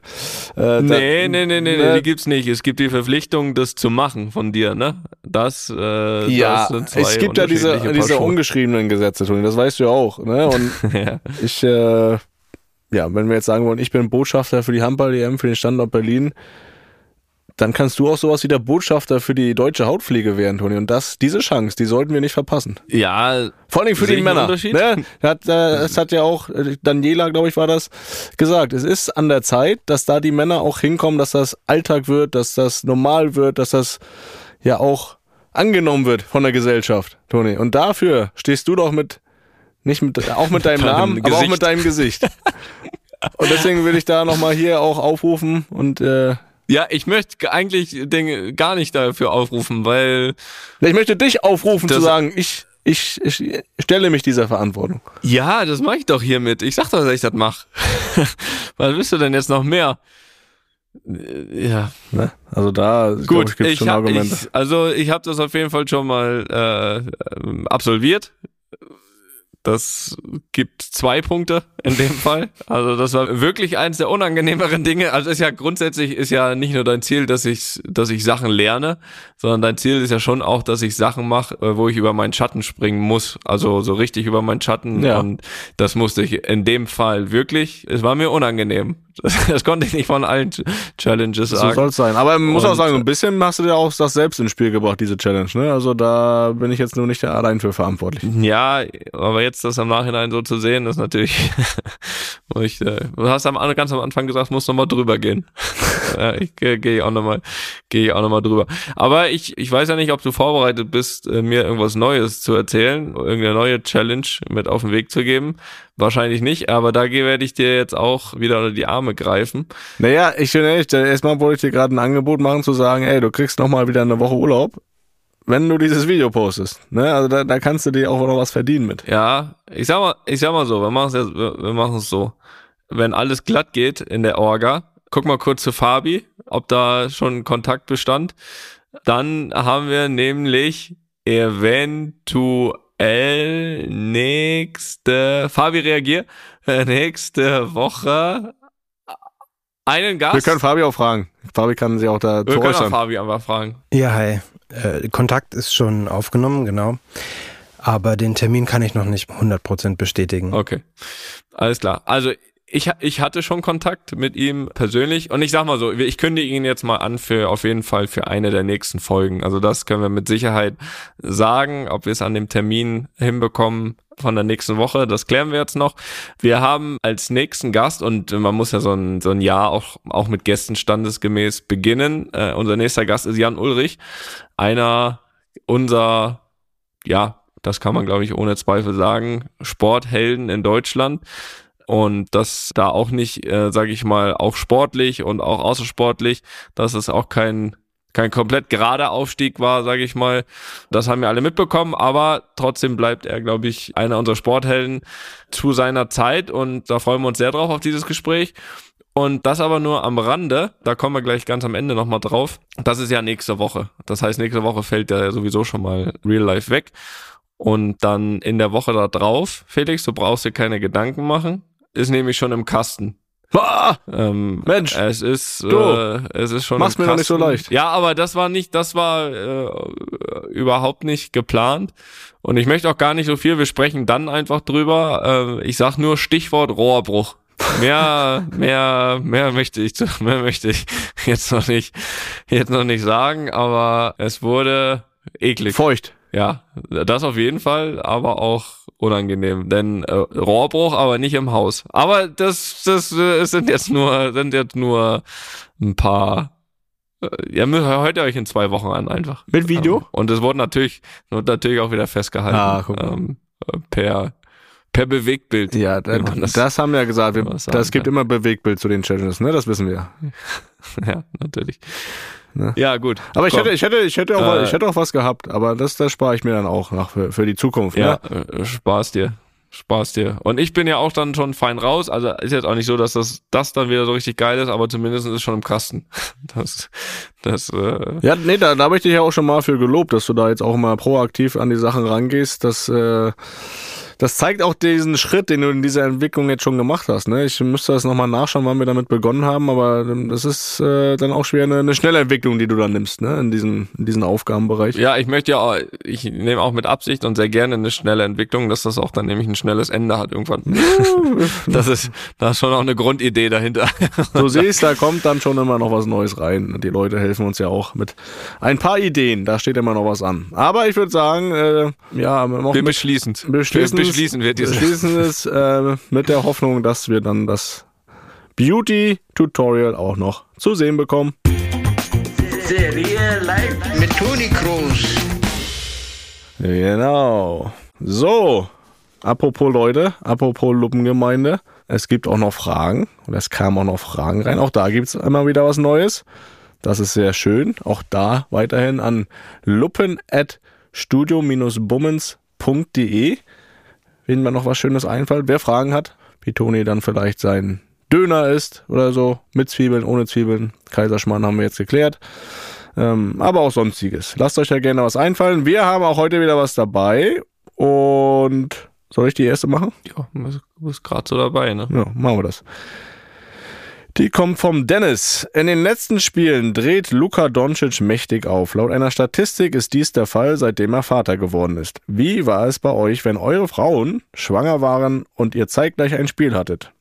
Äh, Nee, nee, nee, nee, ne, die gibt's nicht. Es gibt die Verpflichtung, das zu machen von dir, ne? Das, äh, Ja, das es gibt ja diese, diese ungeschriebenen Gesetze, Toni, das weißt du ja auch. Ne? Und ja. ich, äh, ja, wenn wir jetzt sagen wollen, ich bin Botschafter für die Handball-EM, für den Standort Berlin, dann kannst du auch sowas wie der Botschafter für die deutsche Hautpflege werden, Toni. Und das, diese Chance, die sollten wir nicht verpassen. ja, Vor allem für die Männer. Ne? Hat, äh, es hat ja auch, äh, Daniela, glaube ich, war das, gesagt. Es ist an der Zeit, dass da die Männer auch hinkommen, dass das Alltag wird, dass das normal wird, dass das ja auch angenommen wird von der Gesellschaft, Toni. Und dafür stehst du doch mit, nicht mit, auch mit deinem Namen, aber auch Gesicht. mit deinem Gesicht. Und deswegen will ich da nochmal hier auch aufrufen und äh, ja, ich möchte eigentlich den, gar nicht dafür aufrufen, weil ich möchte dich aufrufen zu sagen, ich, ich, ich stelle mich dieser Verantwortung. ja, das mache ich doch hiermit. Ich sag doch, dass ich das mache. Was willst du denn jetzt noch mehr? Äh, Ja, Ne? Also da Gut, ich, schon hab, Argumente. ich, also ich habe das auf jeden Fall schon mal äh, ähm, absolviert. Das gibt zwei Punkte in dem Fall. Also das war wirklich eins der unangenehmeren Dinge. Also ist ja grundsätzlich ist ja nicht nur dein Ziel, dass ich, dass ich Sachen lerne, sondern dein Ziel ist ja schon auch, dass ich Sachen mache, äh, wo ich über meinen Schatten springen muss. Also so richtig über meinen Schatten. Ja. Und das musste ich in dem Fall wirklich. Es war mir unangenehm. Das, das konnte ich nicht von allen Ch- Challenges So sagen. soll es sein. Aber man muss auch Und- sagen, so ein bisschen hast du dir auch das selbst ins Spiel gebracht, diese Challenge. Ne? Also da bin ich jetzt nur nicht allein für verantwortlich. Ja, aber jetzt das am Nachhinein so zu sehen, ist natürlich. wo ich, äh, du hast am, ganz am Anfang gesagt, muss noch mal drüber gehen. ja, ich gehe geh auch noch mal, gehe auch drüber. Aber ich, ich weiß ja nicht, ob du vorbereitet bist, äh, mir irgendwas Neues zu erzählen, irgendeine neue Challenge mit auf den Weg zu geben. Wahrscheinlich nicht, aber da werde ich dir jetzt auch wieder unter die Arme greifen. Naja, ich bin ehrlich, erstmal wollte ich dir gerade ein Angebot machen, zu sagen, ey, du kriegst nochmal wieder eine Woche Urlaub, wenn du dieses Video postest. Ne? Also da, da kannst du dir auch noch was verdienen mit. Ja, ich sag mal, ich sag mal so, wir machen es jetzt, wir wir machen es so. Wenn alles glatt geht in der Orga, guck mal kurz zu Fabi, ob da schon Kontakt bestand. Dann haben wir nämlich eventuell nächste, Fabi reagier, äh, nächste Woche einen Gast. Wir können Fabi auch fragen. Fabi kann sich auch da wir können auch. Fabi einfach fragen. Ja, hi. Äh, Kontakt ist schon aufgenommen, genau. Aber den Termin kann ich noch nicht 100% bestätigen. Okay, alles klar. Also ich, ich hatte schon Kontakt mit ihm persönlich und ich sag mal so, ich kündige ihn jetzt mal an für auf jeden Fall für eine der nächsten Folgen. Also das können wir mit Sicherheit sagen, ob wir es an dem Termin hinbekommen von der nächsten Woche, das klären wir jetzt noch. Wir haben als nächsten Gast und man muss ja so ein, so ein Jahr auch, auch mit Gästen standesgemäß beginnen. Äh, unser nächster Gast ist Jan Ulrich, einer unser, ja, das kann man glaube ich ohne Zweifel sagen, Sporthelden in Deutschland und das da auch nicht, äh, sage ich mal, auch sportlich und auch außersportlich, das ist auch kein kein komplett gerader Aufstieg war, sage ich mal. Das haben wir alle mitbekommen, aber trotzdem bleibt er, glaube ich, einer unserer Sporthelden zu seiner Zeit und da freuen wir uns sehr drauf auf dieses Gespräch. Und das aber nur am Rande, da kommen wir gleich ganz am Ende nochmal drauf. Das ist ja nächste Woche. Das heißt, nächste Woche fällt ja sowieso schon mal Real Life weg. Und dann in der Woche da drauf, Felix, du brauchst dir keine Gedanken machen, ist nämlich schon im Kasten. Ah, Ähm, Mensch, es ist, du, äh, es ist schon. mach's mir doch nicht so leicht. Ja, aber das war nicht, das war äh, überhaupt nicht geplant. Und ich möchte auch gar nicht so viel. Wir sprechen dann einfach drüber. Äh, ich sag nur Stichwort Rohrbruch. Mehr, mehr, mehr möchte ich, mehr möchte ich jetzt noch nicht, jetzt noch nicht sagen. Aber es wurde eklig. feucht. Ja, das auf jeden Fall, aber auch unangenehm, denn äh, Rohrbruch, aber nicht im Haus. Aber das, das äh, sind jetzt nur, sind jetzt nur ein paar. Äh, ja, hört ihr euch in zwei Wochen an einfach. Mit Video? Ähm, Und es wurde natürlich, wird natürlich auch wieder festgehalten Ah, guck mal. ähm, äh, per per Bewegtbild. Ja, das, das- haben wir ja gesagt. Wir, das gibt kann. immer Bewegtbild zu den Challenges, ne? Das wissen wir. ja, natürlich. Ne? Ja, gut. Aber ich Komm. hätte, ich hätte, ich hätte auch, Äh, was, ich hätte auch was gehabt. Aber das, das spare ich mir dann auch noch für, für die Zukunft. Ja, Ne? äh, Spaß dir. Spaß dir. Und ich bin ja auch dann schon fein raus. Also ist jetzt auch nicht so, dass das, das dann wieder so richtig geil ist, aber zumindest ist es schon im Kasten. Das, das, äh, Ja, nee, da, da habe ich dich ja auch schon mal für gelobt, dass du da jetzt auch mal proaktiv an die Sachen rangehst. Das, äh, das zeigt auch diesen Schritt, den du in dieser Entwicklung jetzt schon gemacht hast. Ne? Ich müsste das nochmal nachschauen, wann wir damit begonnen haben, aber ähm, das ist äh, dann auch schwer eine, eine schnelle Entwicklung, die du dann nimmst, ne? in, diesem, in diesem Aufgabenbereich. ja, ich möchte ja auch, ich nehme auch mit Absicht und sehr gerne eine schnelle Entwicklung, dass das auch dann nämlich ein schnelles Ende hat irgendwann. das ist, da ist schon auch eine Grundidee dahinter. Du siehst, da kommt dann schon immer noch was Neues rein. Die Leute helfen uns ja auch mit ein paar Ideen. Da steht immer noch was an. Aber ich würde sagen, äh, ja, Wir mit- beschließen es. beschließen, wir beschließen wir diese. beschließen es äh, mit der Hoffnung, dass wir dann das Beauty-Tutorial auch noch zu sehen bekommen. Serie live mit Toni Kroos. Genau. So, apropos Leute, apropos Luppengemeinde. Es gibt auch noch Fragen und es kamen auch noch Fragen rein. Auch da gibt es immer wieder was Neues. Das ist sehr schön. Auch da weiterhin an luppen.studio-bummens.de. Wenn mir noch was Schönes einfällt. Wer Fragen hat, wie Toni dann vielleicht sein Döner isst oder so. Mit Zwiebeln, ohne Zwiebeln. Kaiserschmarrn haben wir jetzt geklärt. Ähm, aber auch sonstiges. Lasst euch da gerne was einfallen. Wir haben auch heute wieder was dabei. Und soll ich die erste machen? Ja, du bist gerade so dabei, ne? Ja, machen wir das. Die kommt vom Dennis. In den letzten Spielen dreht Luka Doncic mächtig auf. Laut einer Statistik ist dies der Fall, seitdem er Vater geworden ist. Wie war es bei euch, wenn eure Frauen schwanger waren und ihr zeitgleich ein Spiel hattet?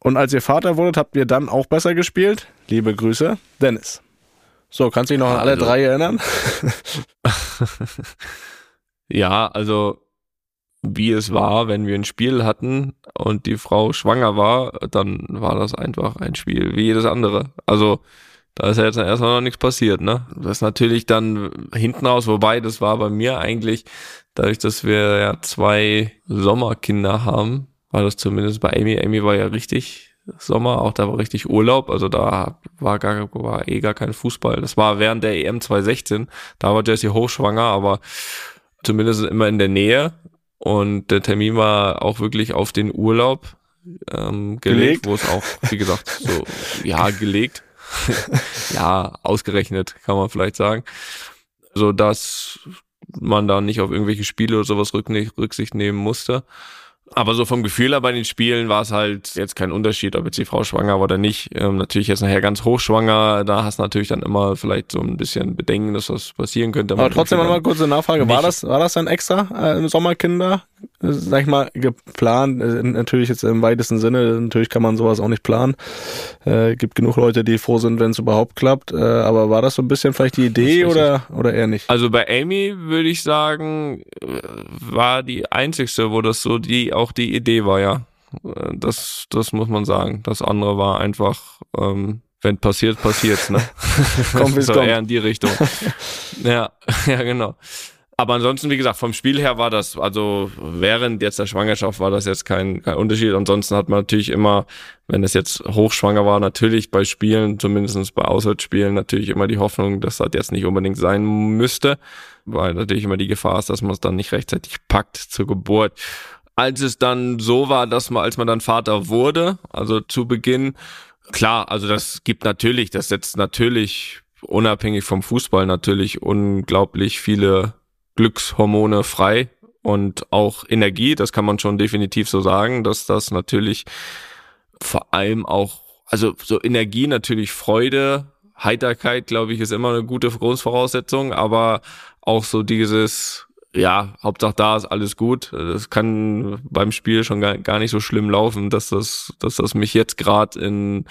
Und als ihr Vater wurdet, habt ihr dann auch besser gespielt? Liebe Grüße, Dennis. So, kannst du dich noch an alle Also- drei erinnern? Ja, also wie es war, wenn wir ein Spiel hatten und die Frau schwanger war, dann war das einfach ein Spiel wie jedes andere. Also da ist ja jetzt erstmal noch nichts passiert, ne? Das ist natürlich dann hinten raus, wobei das war bei mir eigentlich, dadurch, dass wir ja zwei Sommerkinder haben, war das zumindest bei Amy. Amy war ja richtig Sommer, auch da war richtig Urlaub, also da war gar, war eh gar kein Fußball. Das war während der EM 2016, da war Jessie hochschwanger, aber zumindest immer in der Nähe. Und der Termin war auch wirklich auf den Urlaub ähm, gelegt, Gelegt? wo es auch, wie gesagt, so, ja, gelegt. ja, ausgerechnet, kann man vielleicht sagen. So dass man da nicht auf irgendwelche Spiele oder sowas Rück- Rücksicht nehmen musste. Aber so vom Gefühl her bei den Spielen war es halt jetzt kein Unterschied, ob jetzt die Frau schwanger war oder nicht. Ähm, natürlich jetzt nachher ganz hochschwanger, da hast du natürlich dann immer vielleicht so ein bisschen Bedenken, dass das passieren könnte. Aber trotzdem noch irgendwie mal kurze Nachfrage. War das, war das dann extra äh, Sommerkinder? Äh, Sag ich mal, geplant, äh, natürlich jetzt im weitesten Sinne, natürlich kann man sowas auch nicht planen. Äh, gibt genug Leute, die froh sind, wenn es überhaupt klappt. Äh, aber war das so ein bisschen vielleicht die Idee oder, oder eher nicht? Also bei Amy würde ich sagen, äh, war die einzigste, wo das so die auch die Idee war, ja. Äh, Das, das muss man sagen. Das andere war einfach, ähm, wenn passiert, passiert's, ne? Kommt, so kommt. eher in die Richtung. ja, ja, genau. Aber ansonsten, wie gesagt, vom Spiel her war das, also während jetzt der Schwangerschaft war das jetzt kein, kein Unterschied. Ansonsten hat man natürlich immer, wenn es jetzt hochschwanger war, natürlich bei Spielen, zumindest bei Auswärtsspielen, natürlich immer die Hoffnung, dass das jetzt nicht unbedingt sein müsste, weil natürlich immer die Gefahr ist, dass man es dann nicht rechtzeitig packt zur Geburt. Als es dann so war, dass man, als man dann Vater wurde, also zu Beginn, klar, also das gibt natürlich, das setzt natürlich unabhängig vom Fußball natürlich unglaublich viele Glückshormone frei und auch Energie. Das kann man schon definitiv so sagen, dass das natürlich vor allem auch, also so Energie natürlich Freude, Heiterkeit, glaube ich, ist immer eine gute Grundvoraussetzung, aber auch so dieses, ja, Hauptsache da ist alles gut. Das kann beim Spiel schon gar, gar nicht so schlimm laufen, dass das, dass das mich jetzt gerade in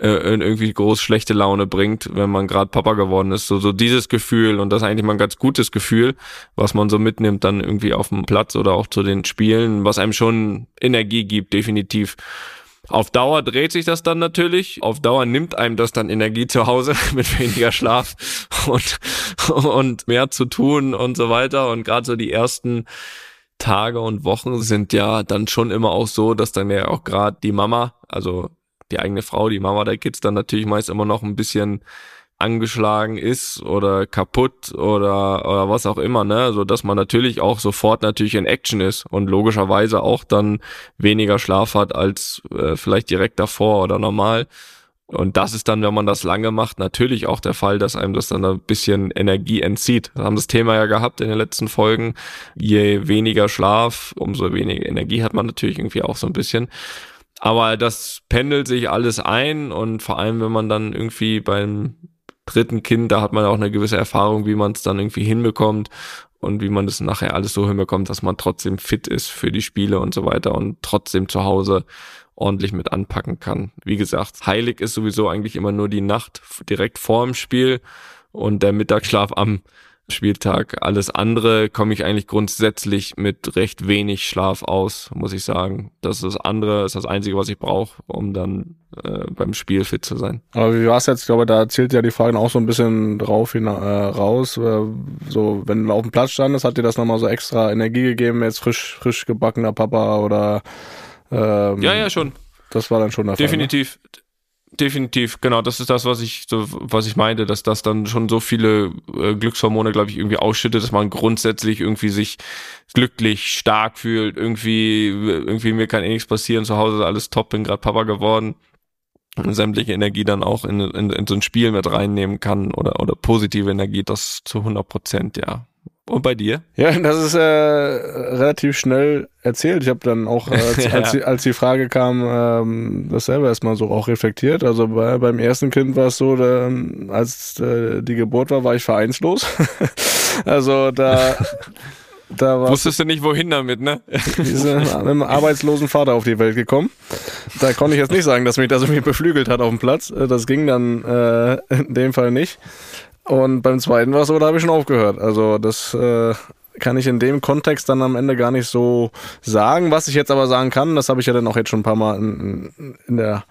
äh, irgendwie groß schlechte Laune bringt, wenn man gerade Papa geworden ist. So, so dieses Gefühl und das ist eigentlich mal ein ganz gutes Gefühl, was man so mitnimmt dann irgendwie auf dem Platz oder auch zu den Spielen, was einem schon Energie gibt, definitiv. Auf Dauer dreht sich das dann natürlich. Auf Dauer nimmt einem das dann Energie zu Hause mit weniger Schlaf und, und mehr zu tun und so weiter. Und gerade so die ersten Tage und Wochen sind ja dann schon immer auch so, dass dann ja auch gerade die Mama, also die eigene Frau, die Mama der Kids dann natürlich meist immer noch ein bisschen angeschlagen ist oder kaputt oder oder was auch immer, ne, so dass man natürlich auch sofort natürlich in Action ist und logischerweise auch dann weniger Schlaf hat als äh, vielleicht direkt davor oder normal. Und das ist dann, wenn man das lange macht, natürlich auch der Fall, dass einem das dann ein bisschen Energie entzieht. Wir haben das Thema ja gehabt in den letzten Folgen. Je weniger Schlaf, umso weniger Energie hat man natürlich irgendwie auch so ein bisschen. Aber das pendelt sich alles ein und vor allem, wenn man dann irgendwie beim dritten Kind, da hat man auch eine gewisse Erfahrung, wie man es dann irgendwie hinbekommt und wie man das nachher alles so hinbekommt, dass man trotzdem fit ist für die Spiele und so weiter und trotzdem zu Hause ordentlich mit anpacken kann. Wie gesagt, heilig ist sowieso eigentlich immer nur die Nacht direkt vorm Spiel und der Mittagsschlaf am Spieltag. Alles andere komme ich eigentlich grundsätzlich mit recht wenig Schlaf aus, muss ich sagen. Das ist das andere, ist das Einzige, was ich brauche, um dann äh, beim Spiel fit zu sein. Aber wie war es jetzt? Ich glaube, da zählt ja die Frage auch so ein bisschen drauf hin, äh, raus. Äh, so, wenn du auf dem Platz standest, hat dir das nochmal so extra Energie gegeben, jetzt frisch, frisch gebackener Papa oder ähm, Ja, ja, schon. Das war dann schon der Definitiv. Fall, ne? Definitiv, genau, das ist das, was ich so, was ich meinte, dass das dann schon so viele äh, Glückshormone, glaube ich, irgendwie ausschüttet, dass man grundsätzlich irgendwie sich glücklich, stark fühlt, irgendwie, irgendwie mir kann eh nichts passieren, zu Hause ist alles top, bin gerade Papa geworden sämtliche Energie dann auch in, in, in so ein Spiel mit reinnehmen kann oder, oder positive Energie, das zu 100 Prozent, ja. Und bei dir? Ja, das ist äh, relativ schnell erzählt. Ich habe dann auch, äh, als, als, die, als, die, Frage kam, ähm, das selber erstmal so auch reflektiert. Also bei, beim ersten Kind war es so, da, als äh, die Geburt war, war ich vereinslos. also da... Da war Wusstest du nicht, wohin damit, ne? Diese, mit einem arbeitslosen Vater auf die Welt gekommen. Da konnte ich jetzt nicht sagen, dass mich das irgendwie beflügelt hat auf dem Platz. Das ging dann äh, in dem Fall nicht. Und beim zweiten war es so, da habe ich schon aufgehört. Also das äh, kann ich in dem Kontext dann am Ende gar nicht so sagen. Was ich jetzt aber sagen kann, das habe ich ja dann auch jetzt schon ein paar Mal in, in der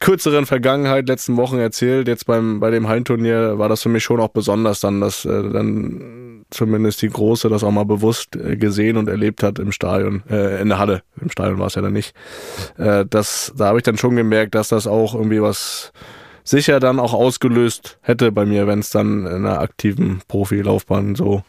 kürzeren Vergangenheit, letzten Wochen erzählt. Jetzt beim bei dem Hallenturnier war das für mich schon auch besonders dann, dass äh, dann zumindest die Große das auch mal bewusst äh, gesehen und erlebt hat im Stadion, äh, in der Halle. Im Stadion war es ja dann nicht. Äh, das, da habe ich dann schon gemerkt, dass das auch irgendwie was sicher dann auch ausgelöst hätte bei mir, wenn es dann in einer aktiven Profilaufbahn so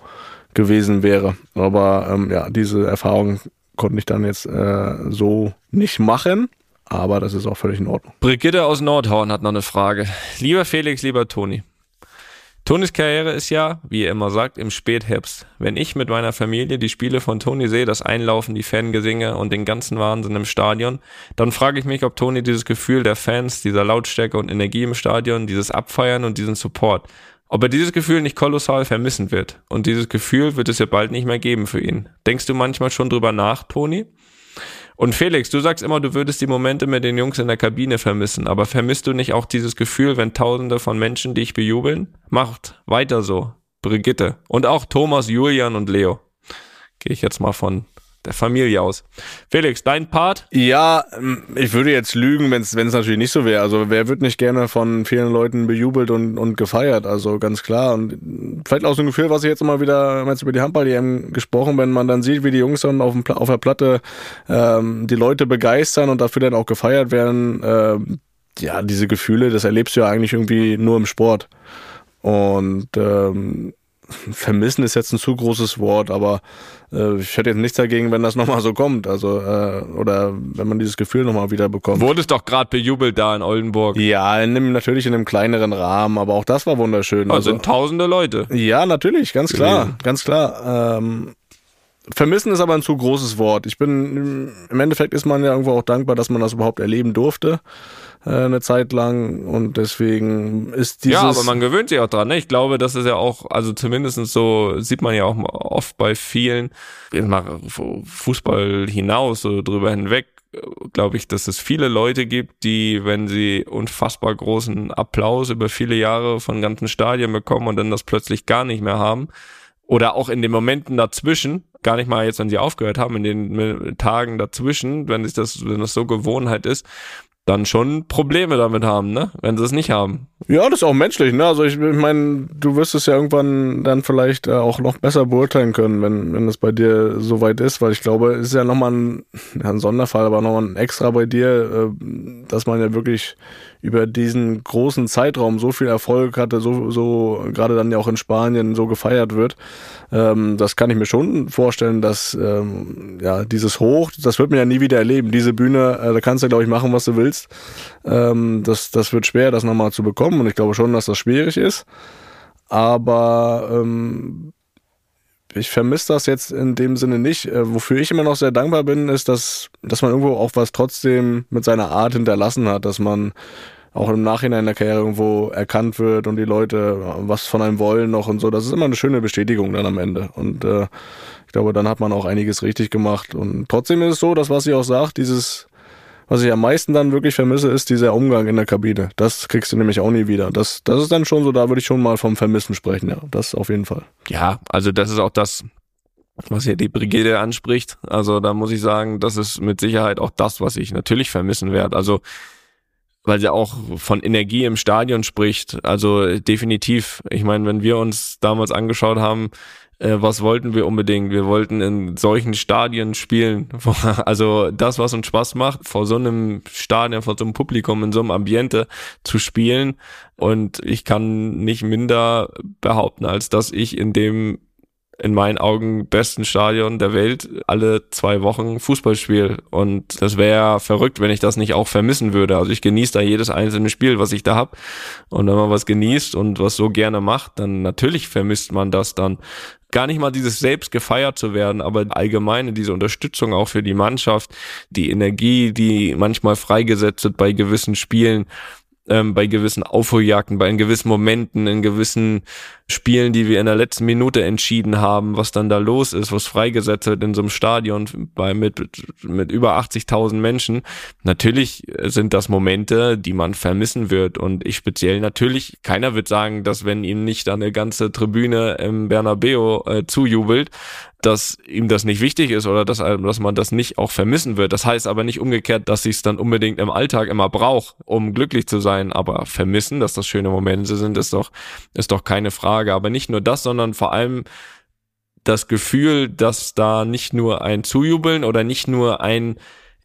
gewesen wäre. Aber ähm, ja, diese Erfahrung konnte ich dann jetzt äh, so nicht machen. Aber das ist auch völlig in Ordnung. Brigitte aus Nordhorn hat noch eine Frage. Lieber Felix, lieber Toni. Tonis Karriere ist ja, wie er immer sagt, im Spätherbst. Wenn ich mit meiner Familie die Spiele von Toni sehe, das Einlaufen, die Fangesinge und den ganzen Wahnsinn im Stadion, dann frage ich mich, ob Toni dieses Gefühl der Fans, dieser Lautstärke und Energie im Stadion, dieses Abfeiern und diesen Support, ob er dieses Gefühl nicht kolossal vermissen wird. Und dieses Gefühl wird es ja bald nicht mehr geben für ihn. Denkst du manchmal schon drüber nach, Toni? Und Felix, du sagst immer, du würdest die Momente mit den Jungs in der Kabine vermissen, aber vermisst du nicht auch dieses Gefühl, wenn Tausende von Menschen dich bejubeln? Macht weiter so. Brigitte. Und auch Thomas, Julian und Leo. Gehe ich jetzt mal von der Familie aus. Felix, dein Part? Ja, ähm, ich würde jetzt lügen, wenn es natürlich nicht so wäre. Also wer wird nicht gerne von vielen Leuten bejubelt und, und gefeiert? Also ganz klar. Und vielleicht auch so ein Gefühl, was ich jetzt immer wieder jetzt über die Handball-EM gesprochen, wenn man dann sieht, wie die Jungs dann auf, dem, auf der Platte ähm, die Leute begeistern und dafür dann auch gefeiert werden. Ähm, ja, diese Gefühle, das erlebst du ja eigentlich irgendwie nur im Sport. Und ähm, vermissen ist jetzt ein zu großes Wort, aber äh, ich hätte jetzt nichts dagegen, wenn das nochmal so kommt. Also, äh, oder wenn man dieses Gefühl nochmal wieder bekommt. Wurde es doch gerade bejubelt da in Oldenburg. Ja, in einem, natürlich in einem kleineren Rahmen, aber auch das war wunderschön. Also, also tausende Leute. Ja, natürlich, ganz klar, ja. ganz klar. Ähm, vermissen ist aber ein zu großes Wort. Ich bin, im Endeffekt ist man ja irgendwo auch dankbar, dass man das überhaupt erleben durfte äh, eine Zeit lang und deswegen ist dieses... Ja, aber man gewöhnt sich auch dran. Ne? Ich glaube, das ist ja auch, also zumindestens so sieht man ja auch oft bei vielen, mal Fußball hinaus so drüber hinweg, glaube ich, dass es viele Leute gibt, die, wenn sie unfassbar großen Applaus über viele Jahre von ganzen Stadien bekommen und dann das plötzlich gar nicht mehr haben, oder auch in den Momenten dazwischen, gar nicht mal jetzt, wenn sie aufgehört haben, in den Tagen dazwischen, wenn sich das, wenn das so Gewohnheit ist, dann schon Probleme damit haben, ne? Wenn sie es nicht haben. Ja, das ist auch menschlich, ne? Also ich, ich meine, du wirst es ja irgendwann dann vielleicht äh, auch noch besser beurteilen können, wenn, wenn es bei dir so weit ist, weil ich glaube, es ist ja nochmal ein, ein Sonderfall, aber nochmal ein extra bei dir, äh, dass man ja wirklich über diesen großen Zeitraum so viel Erfolg hatte, so, so gerade dann ja auch in Spanien so gefeiert wird. Ähm, das kann ich mir schon vorstellen, dass ähm, ja dieses Hoch, das wird man ja nie wieder erleben. Diese Bühne, äh, da kannst du, glaube ich, machen, was du willst. Ähm, das, das wird schwer, das nochmal zu bekommen. Und ich glaube schon, dass das schwierig ist. Aber ähm, ich vermisse das jetzt in dem Sinne nicht. Äh, wofür ich immer noch sehr dankbar bin, ist, dass, dass man irgendwo auch was trotzdem mit seiner Art hinterlassen hat, dass man auch im Nachhinein der Karriere irgendwo erkannt wird und die Leute was von einem wollen noch und so. Das ist immer eine schöne Bestätigung dann am Ende. Und äh, ich glaube, dann hat man auch einiges richtig gemacht. Und trotzdem ist es so, dass was ich auch sagt, dieses, was ich am meisten dann wirklich vermisse, ist dieser Umgang in der Kabine. Das kriegst du nämlich auch nie wieder. Das, das ist dann schon so, da würde ich schon mal vom Vermissen sprechen, ja. Das auf jeden Fall. Ja, also das ist auch das, was hier die Brigade anspricht. Also da muss ich sagen, das ist mit Sicherheit auch das, was ich natürlich vermissen werde. Also weil sie auch von Energie im Stadion spricht. Also definitiv. Ich meine, wenn wir uns damals angeschaut haben, äh, was wollten wir unbedingt? Wir wollten in solchen Stadien spielen. Also das, was uns Spaß macht, vor so einem Stadion, vor so einem Publikum, in so einem Ambiente zu spielen. Und ich kann nicht minder behaupten, als dass ich in dem in meinen Augen besten Stadion der Welt alle zwei Wochen Fußball spiele. Und das wäre verrückt, wenn ich das nicht auch vermissen würde. Also ich genieße da jedes einzelne Spiel, was ich da hab. Und wenn man was genießt und was so gerne macht, dann natürlich vermisst man das dann. Gar nicht mal dieses selbst gefeiert zu werden, aber allgemeine diese Unterstützung auch für die Mannschaft, die Energie, die manchmal freigesetzt wird bei gewissen Spielen, ähm, bei gewissen Aufholjagden, bei gewissen Momenten, in gewissen Spielen, die wir in der letzten Minute entschieden haben, was dann da los ist, was freigesetzt wird in so einem Stadion bei, mit, mit über 80.000 Menschen. Natürlich sind das Momente, die man vermissen wird und ich speziell natürlich, keiner wird sagen, dass wenn ihm nicht eine ganze Tribüne im Bernabeu äh, zujubelt, dass ihm das nicht wichtig ist oder dass, dass man das nicht auch vermissen wird. Das heißt aber nicht umgekehrt, dass ich es dann unbedingt im Alltag immer brauche, um glücklich zu sein. Aber vermissen, dass das schöne Momente sind, ist doch, ist doch keine Frage. Aber nicht nur das, sondern vor allem das Gefühl, dass da nicht nur ein Zujubeln oder nicht nur ein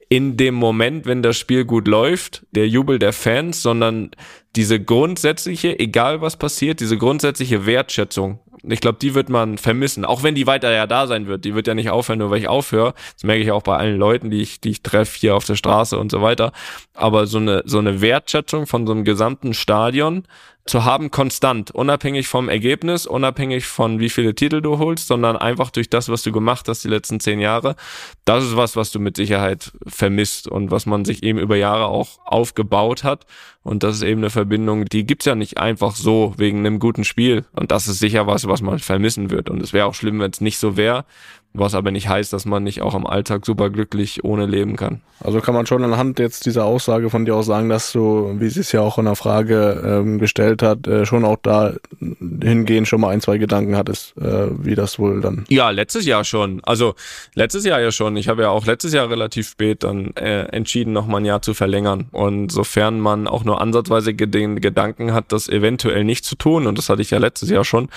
in dem Moment, wenn das Spiel gut läuft, der Jubel der Fans, sondern diese grundsätzliche, egal was passiert, diese grundsätzliche Wertschätzung ich glaube, die wird man vermissen, auch wenn die weiter ja da sein wird. Die wird ja nicht aufhören, nur weil ich aufhöre. Das merke ich auch bei allen Leuten, die ich, die ich treffe hier auf der Straße und so weiter. Aber so eine, so eine Wertschätzung von so einem gesamten Stadion zu haben, konstant, unabhängig vom Ergebnis, unabhängig von wie viele Titel du holst, sondern einfach durch das, was du gemacht hast die letzten zehn Jahre. Das ist was, was du mit Sicherheit vermisst und was man sich eben über Jahre auch aufgebaut hat. Und das ist eben eine Verbindung, die gibt's ja nicht einfach so wegen einem guten Spiel. Und das ist sicher was, was man vermissen wird. Und es wäre auch schlimm, wenn es nicht so wäre. Was aber nicht heißt, dass man nicht auch im Alltag super glücklich ohne leben kann. Also kann man schon anhand jetzt dieser Aussage von dir auch sagen, dass du, wie sie es ja auch in der Frage ähm, gestellt hat, äh, schon auch da hingehend schon mal ein, zwei Gedanken hattest, äh, wie das wohl dann. Ja, letztes Jahr schon. Also letztes Jahr ja schon. Ich habe ja auch letztes Jahr relativ spät dann äh, entschieden, noch mal ein Jahr zu verlängern. Und sofern man auch nur ansatzweise den Gedanken hat, das eventuell nicht zu tun, und das hatte ich ja letztes Jahr schon,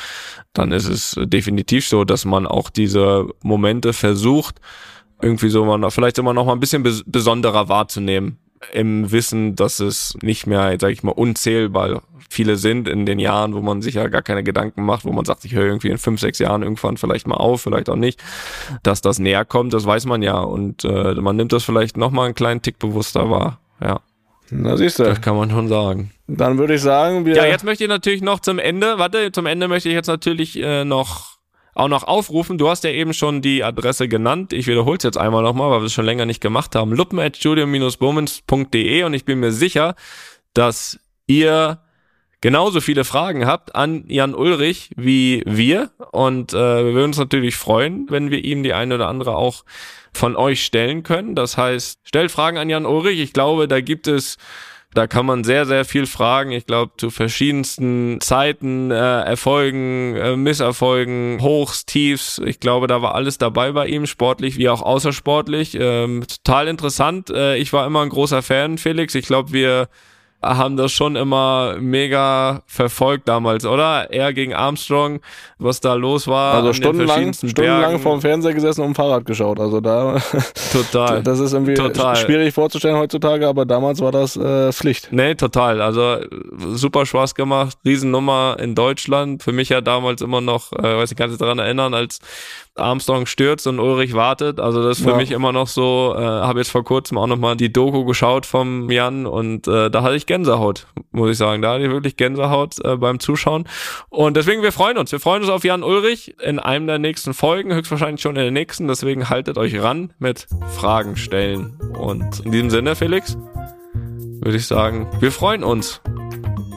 dann ist es definitiv so, dass man auch diese Momente versucht, irgendwie so man vielleicht immer noch mal ein bisschen bes besonderer wahrzunehmen im Wissen, dass es nicht mehr, sag ich mal, unzählbar viele sind in den Jahren, wo man sich ja gar keine Gedanken macht, wo man sagt, ich höre irgendwie in fünf, sechs Jahren irgendwann vielleicht mal auf, vielleicht auch nicht, dass das näher kommt, das weiß man ja und äh, man nimmt das vielleicht noch mal einen kleinen Tick bewusster wahr, ja. Na siehst du. Das kann man schon sagen. Dann würde ich sagen, wir. Ja, jetzt möchte ich natürlich noch zum Ende, warte, zum Ende möchte ich jetzt natürlich äh, noch auch noch aufrufen. Du hast ja eben schon die Adresse genannt. Ich wiederhole es jetzt einmal nochmal, weil wir es schon länger nicht gemacht haben. luppen at und ich bin mir sicher, dass ihr genauso viele Fragen habt an Jan Ulrich wie wir. Und äh, wir würden uns natürlich freuen, wenn wir ihm die eine oder andere auch von euch stellen können. Das heißt, stellt Fragen an Jan Ulrich. Ich glaube, da gibt es da kann man sehr, sehr viel fragen. Ich glaube, zu verschiedensten Zeiten, äh, Erfolgen, äh, Misserfolgen, Hochs, Tiefs. Ich glaube, da war alles dabei bei ihm, sportlich wie auch außersportlich. Ähm, total interessant. Äh, ich war immer ein großer Fan, Felix. Ich glaube, wir haben das schon immer mega verfolgt damals, oder? Er gegen Armstrong, was da los war. Also stundenlang, stundenlang vorm Fernseher gesessen und Fahrrad geschaut. Also da. Total. das ist irgendwie total. schwierig vorzustellen heutzutage, aber damals war das äh, Pflicht. Nee, total. Also super Spaß gemacht. Riesennummer in Deutschland. Für mich ja damals immer noch, äh, weiß ich, kann sich daran erinnern, als Armstrong stürzt und Ulrich wartet. Also das ist für ja. mich immer noch so, äh, habe jetzt vor kurzem auch nochmal die Doku geschaut vom Jan und äh, da hatte ich Gänsehaut, muss ich sagen. Da hatte ich wirklich Gänsehaut äh, beim Zuschauen. Und deswegen, wir freuen uns. Wir freuen uns auf Jan Ulrich in einem der nächsten Folgen, höchstwahrscheinlich schon in der nächsten. Deswegen haltet euch ran mit Fragen stellen. Und in diesem Sinne, Felix, würde ich sagen, wir freuen uns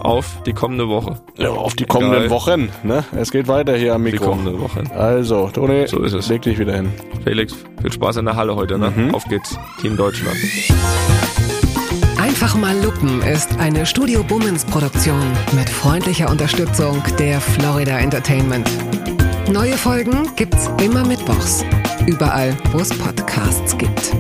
auf die kommende Woche. Ja, auf die kommenden Egal. Wochen. Ne? Es geht weiter hier am Mikro. Die kommende Woche. Also, Toni, so ist es. leg dich wieder hin. Felix, viel Spaß in der Halle heute. Ne? Mhm. Auf geht's. Team Deutschland. Einfach mal lupen ist eine Studio Bummens Produktion mit freundlicher Unterstützung der Florida Entertainment. Neue Folgen gibt's immer mittwochs. Überall, wo es Podcasts gibt.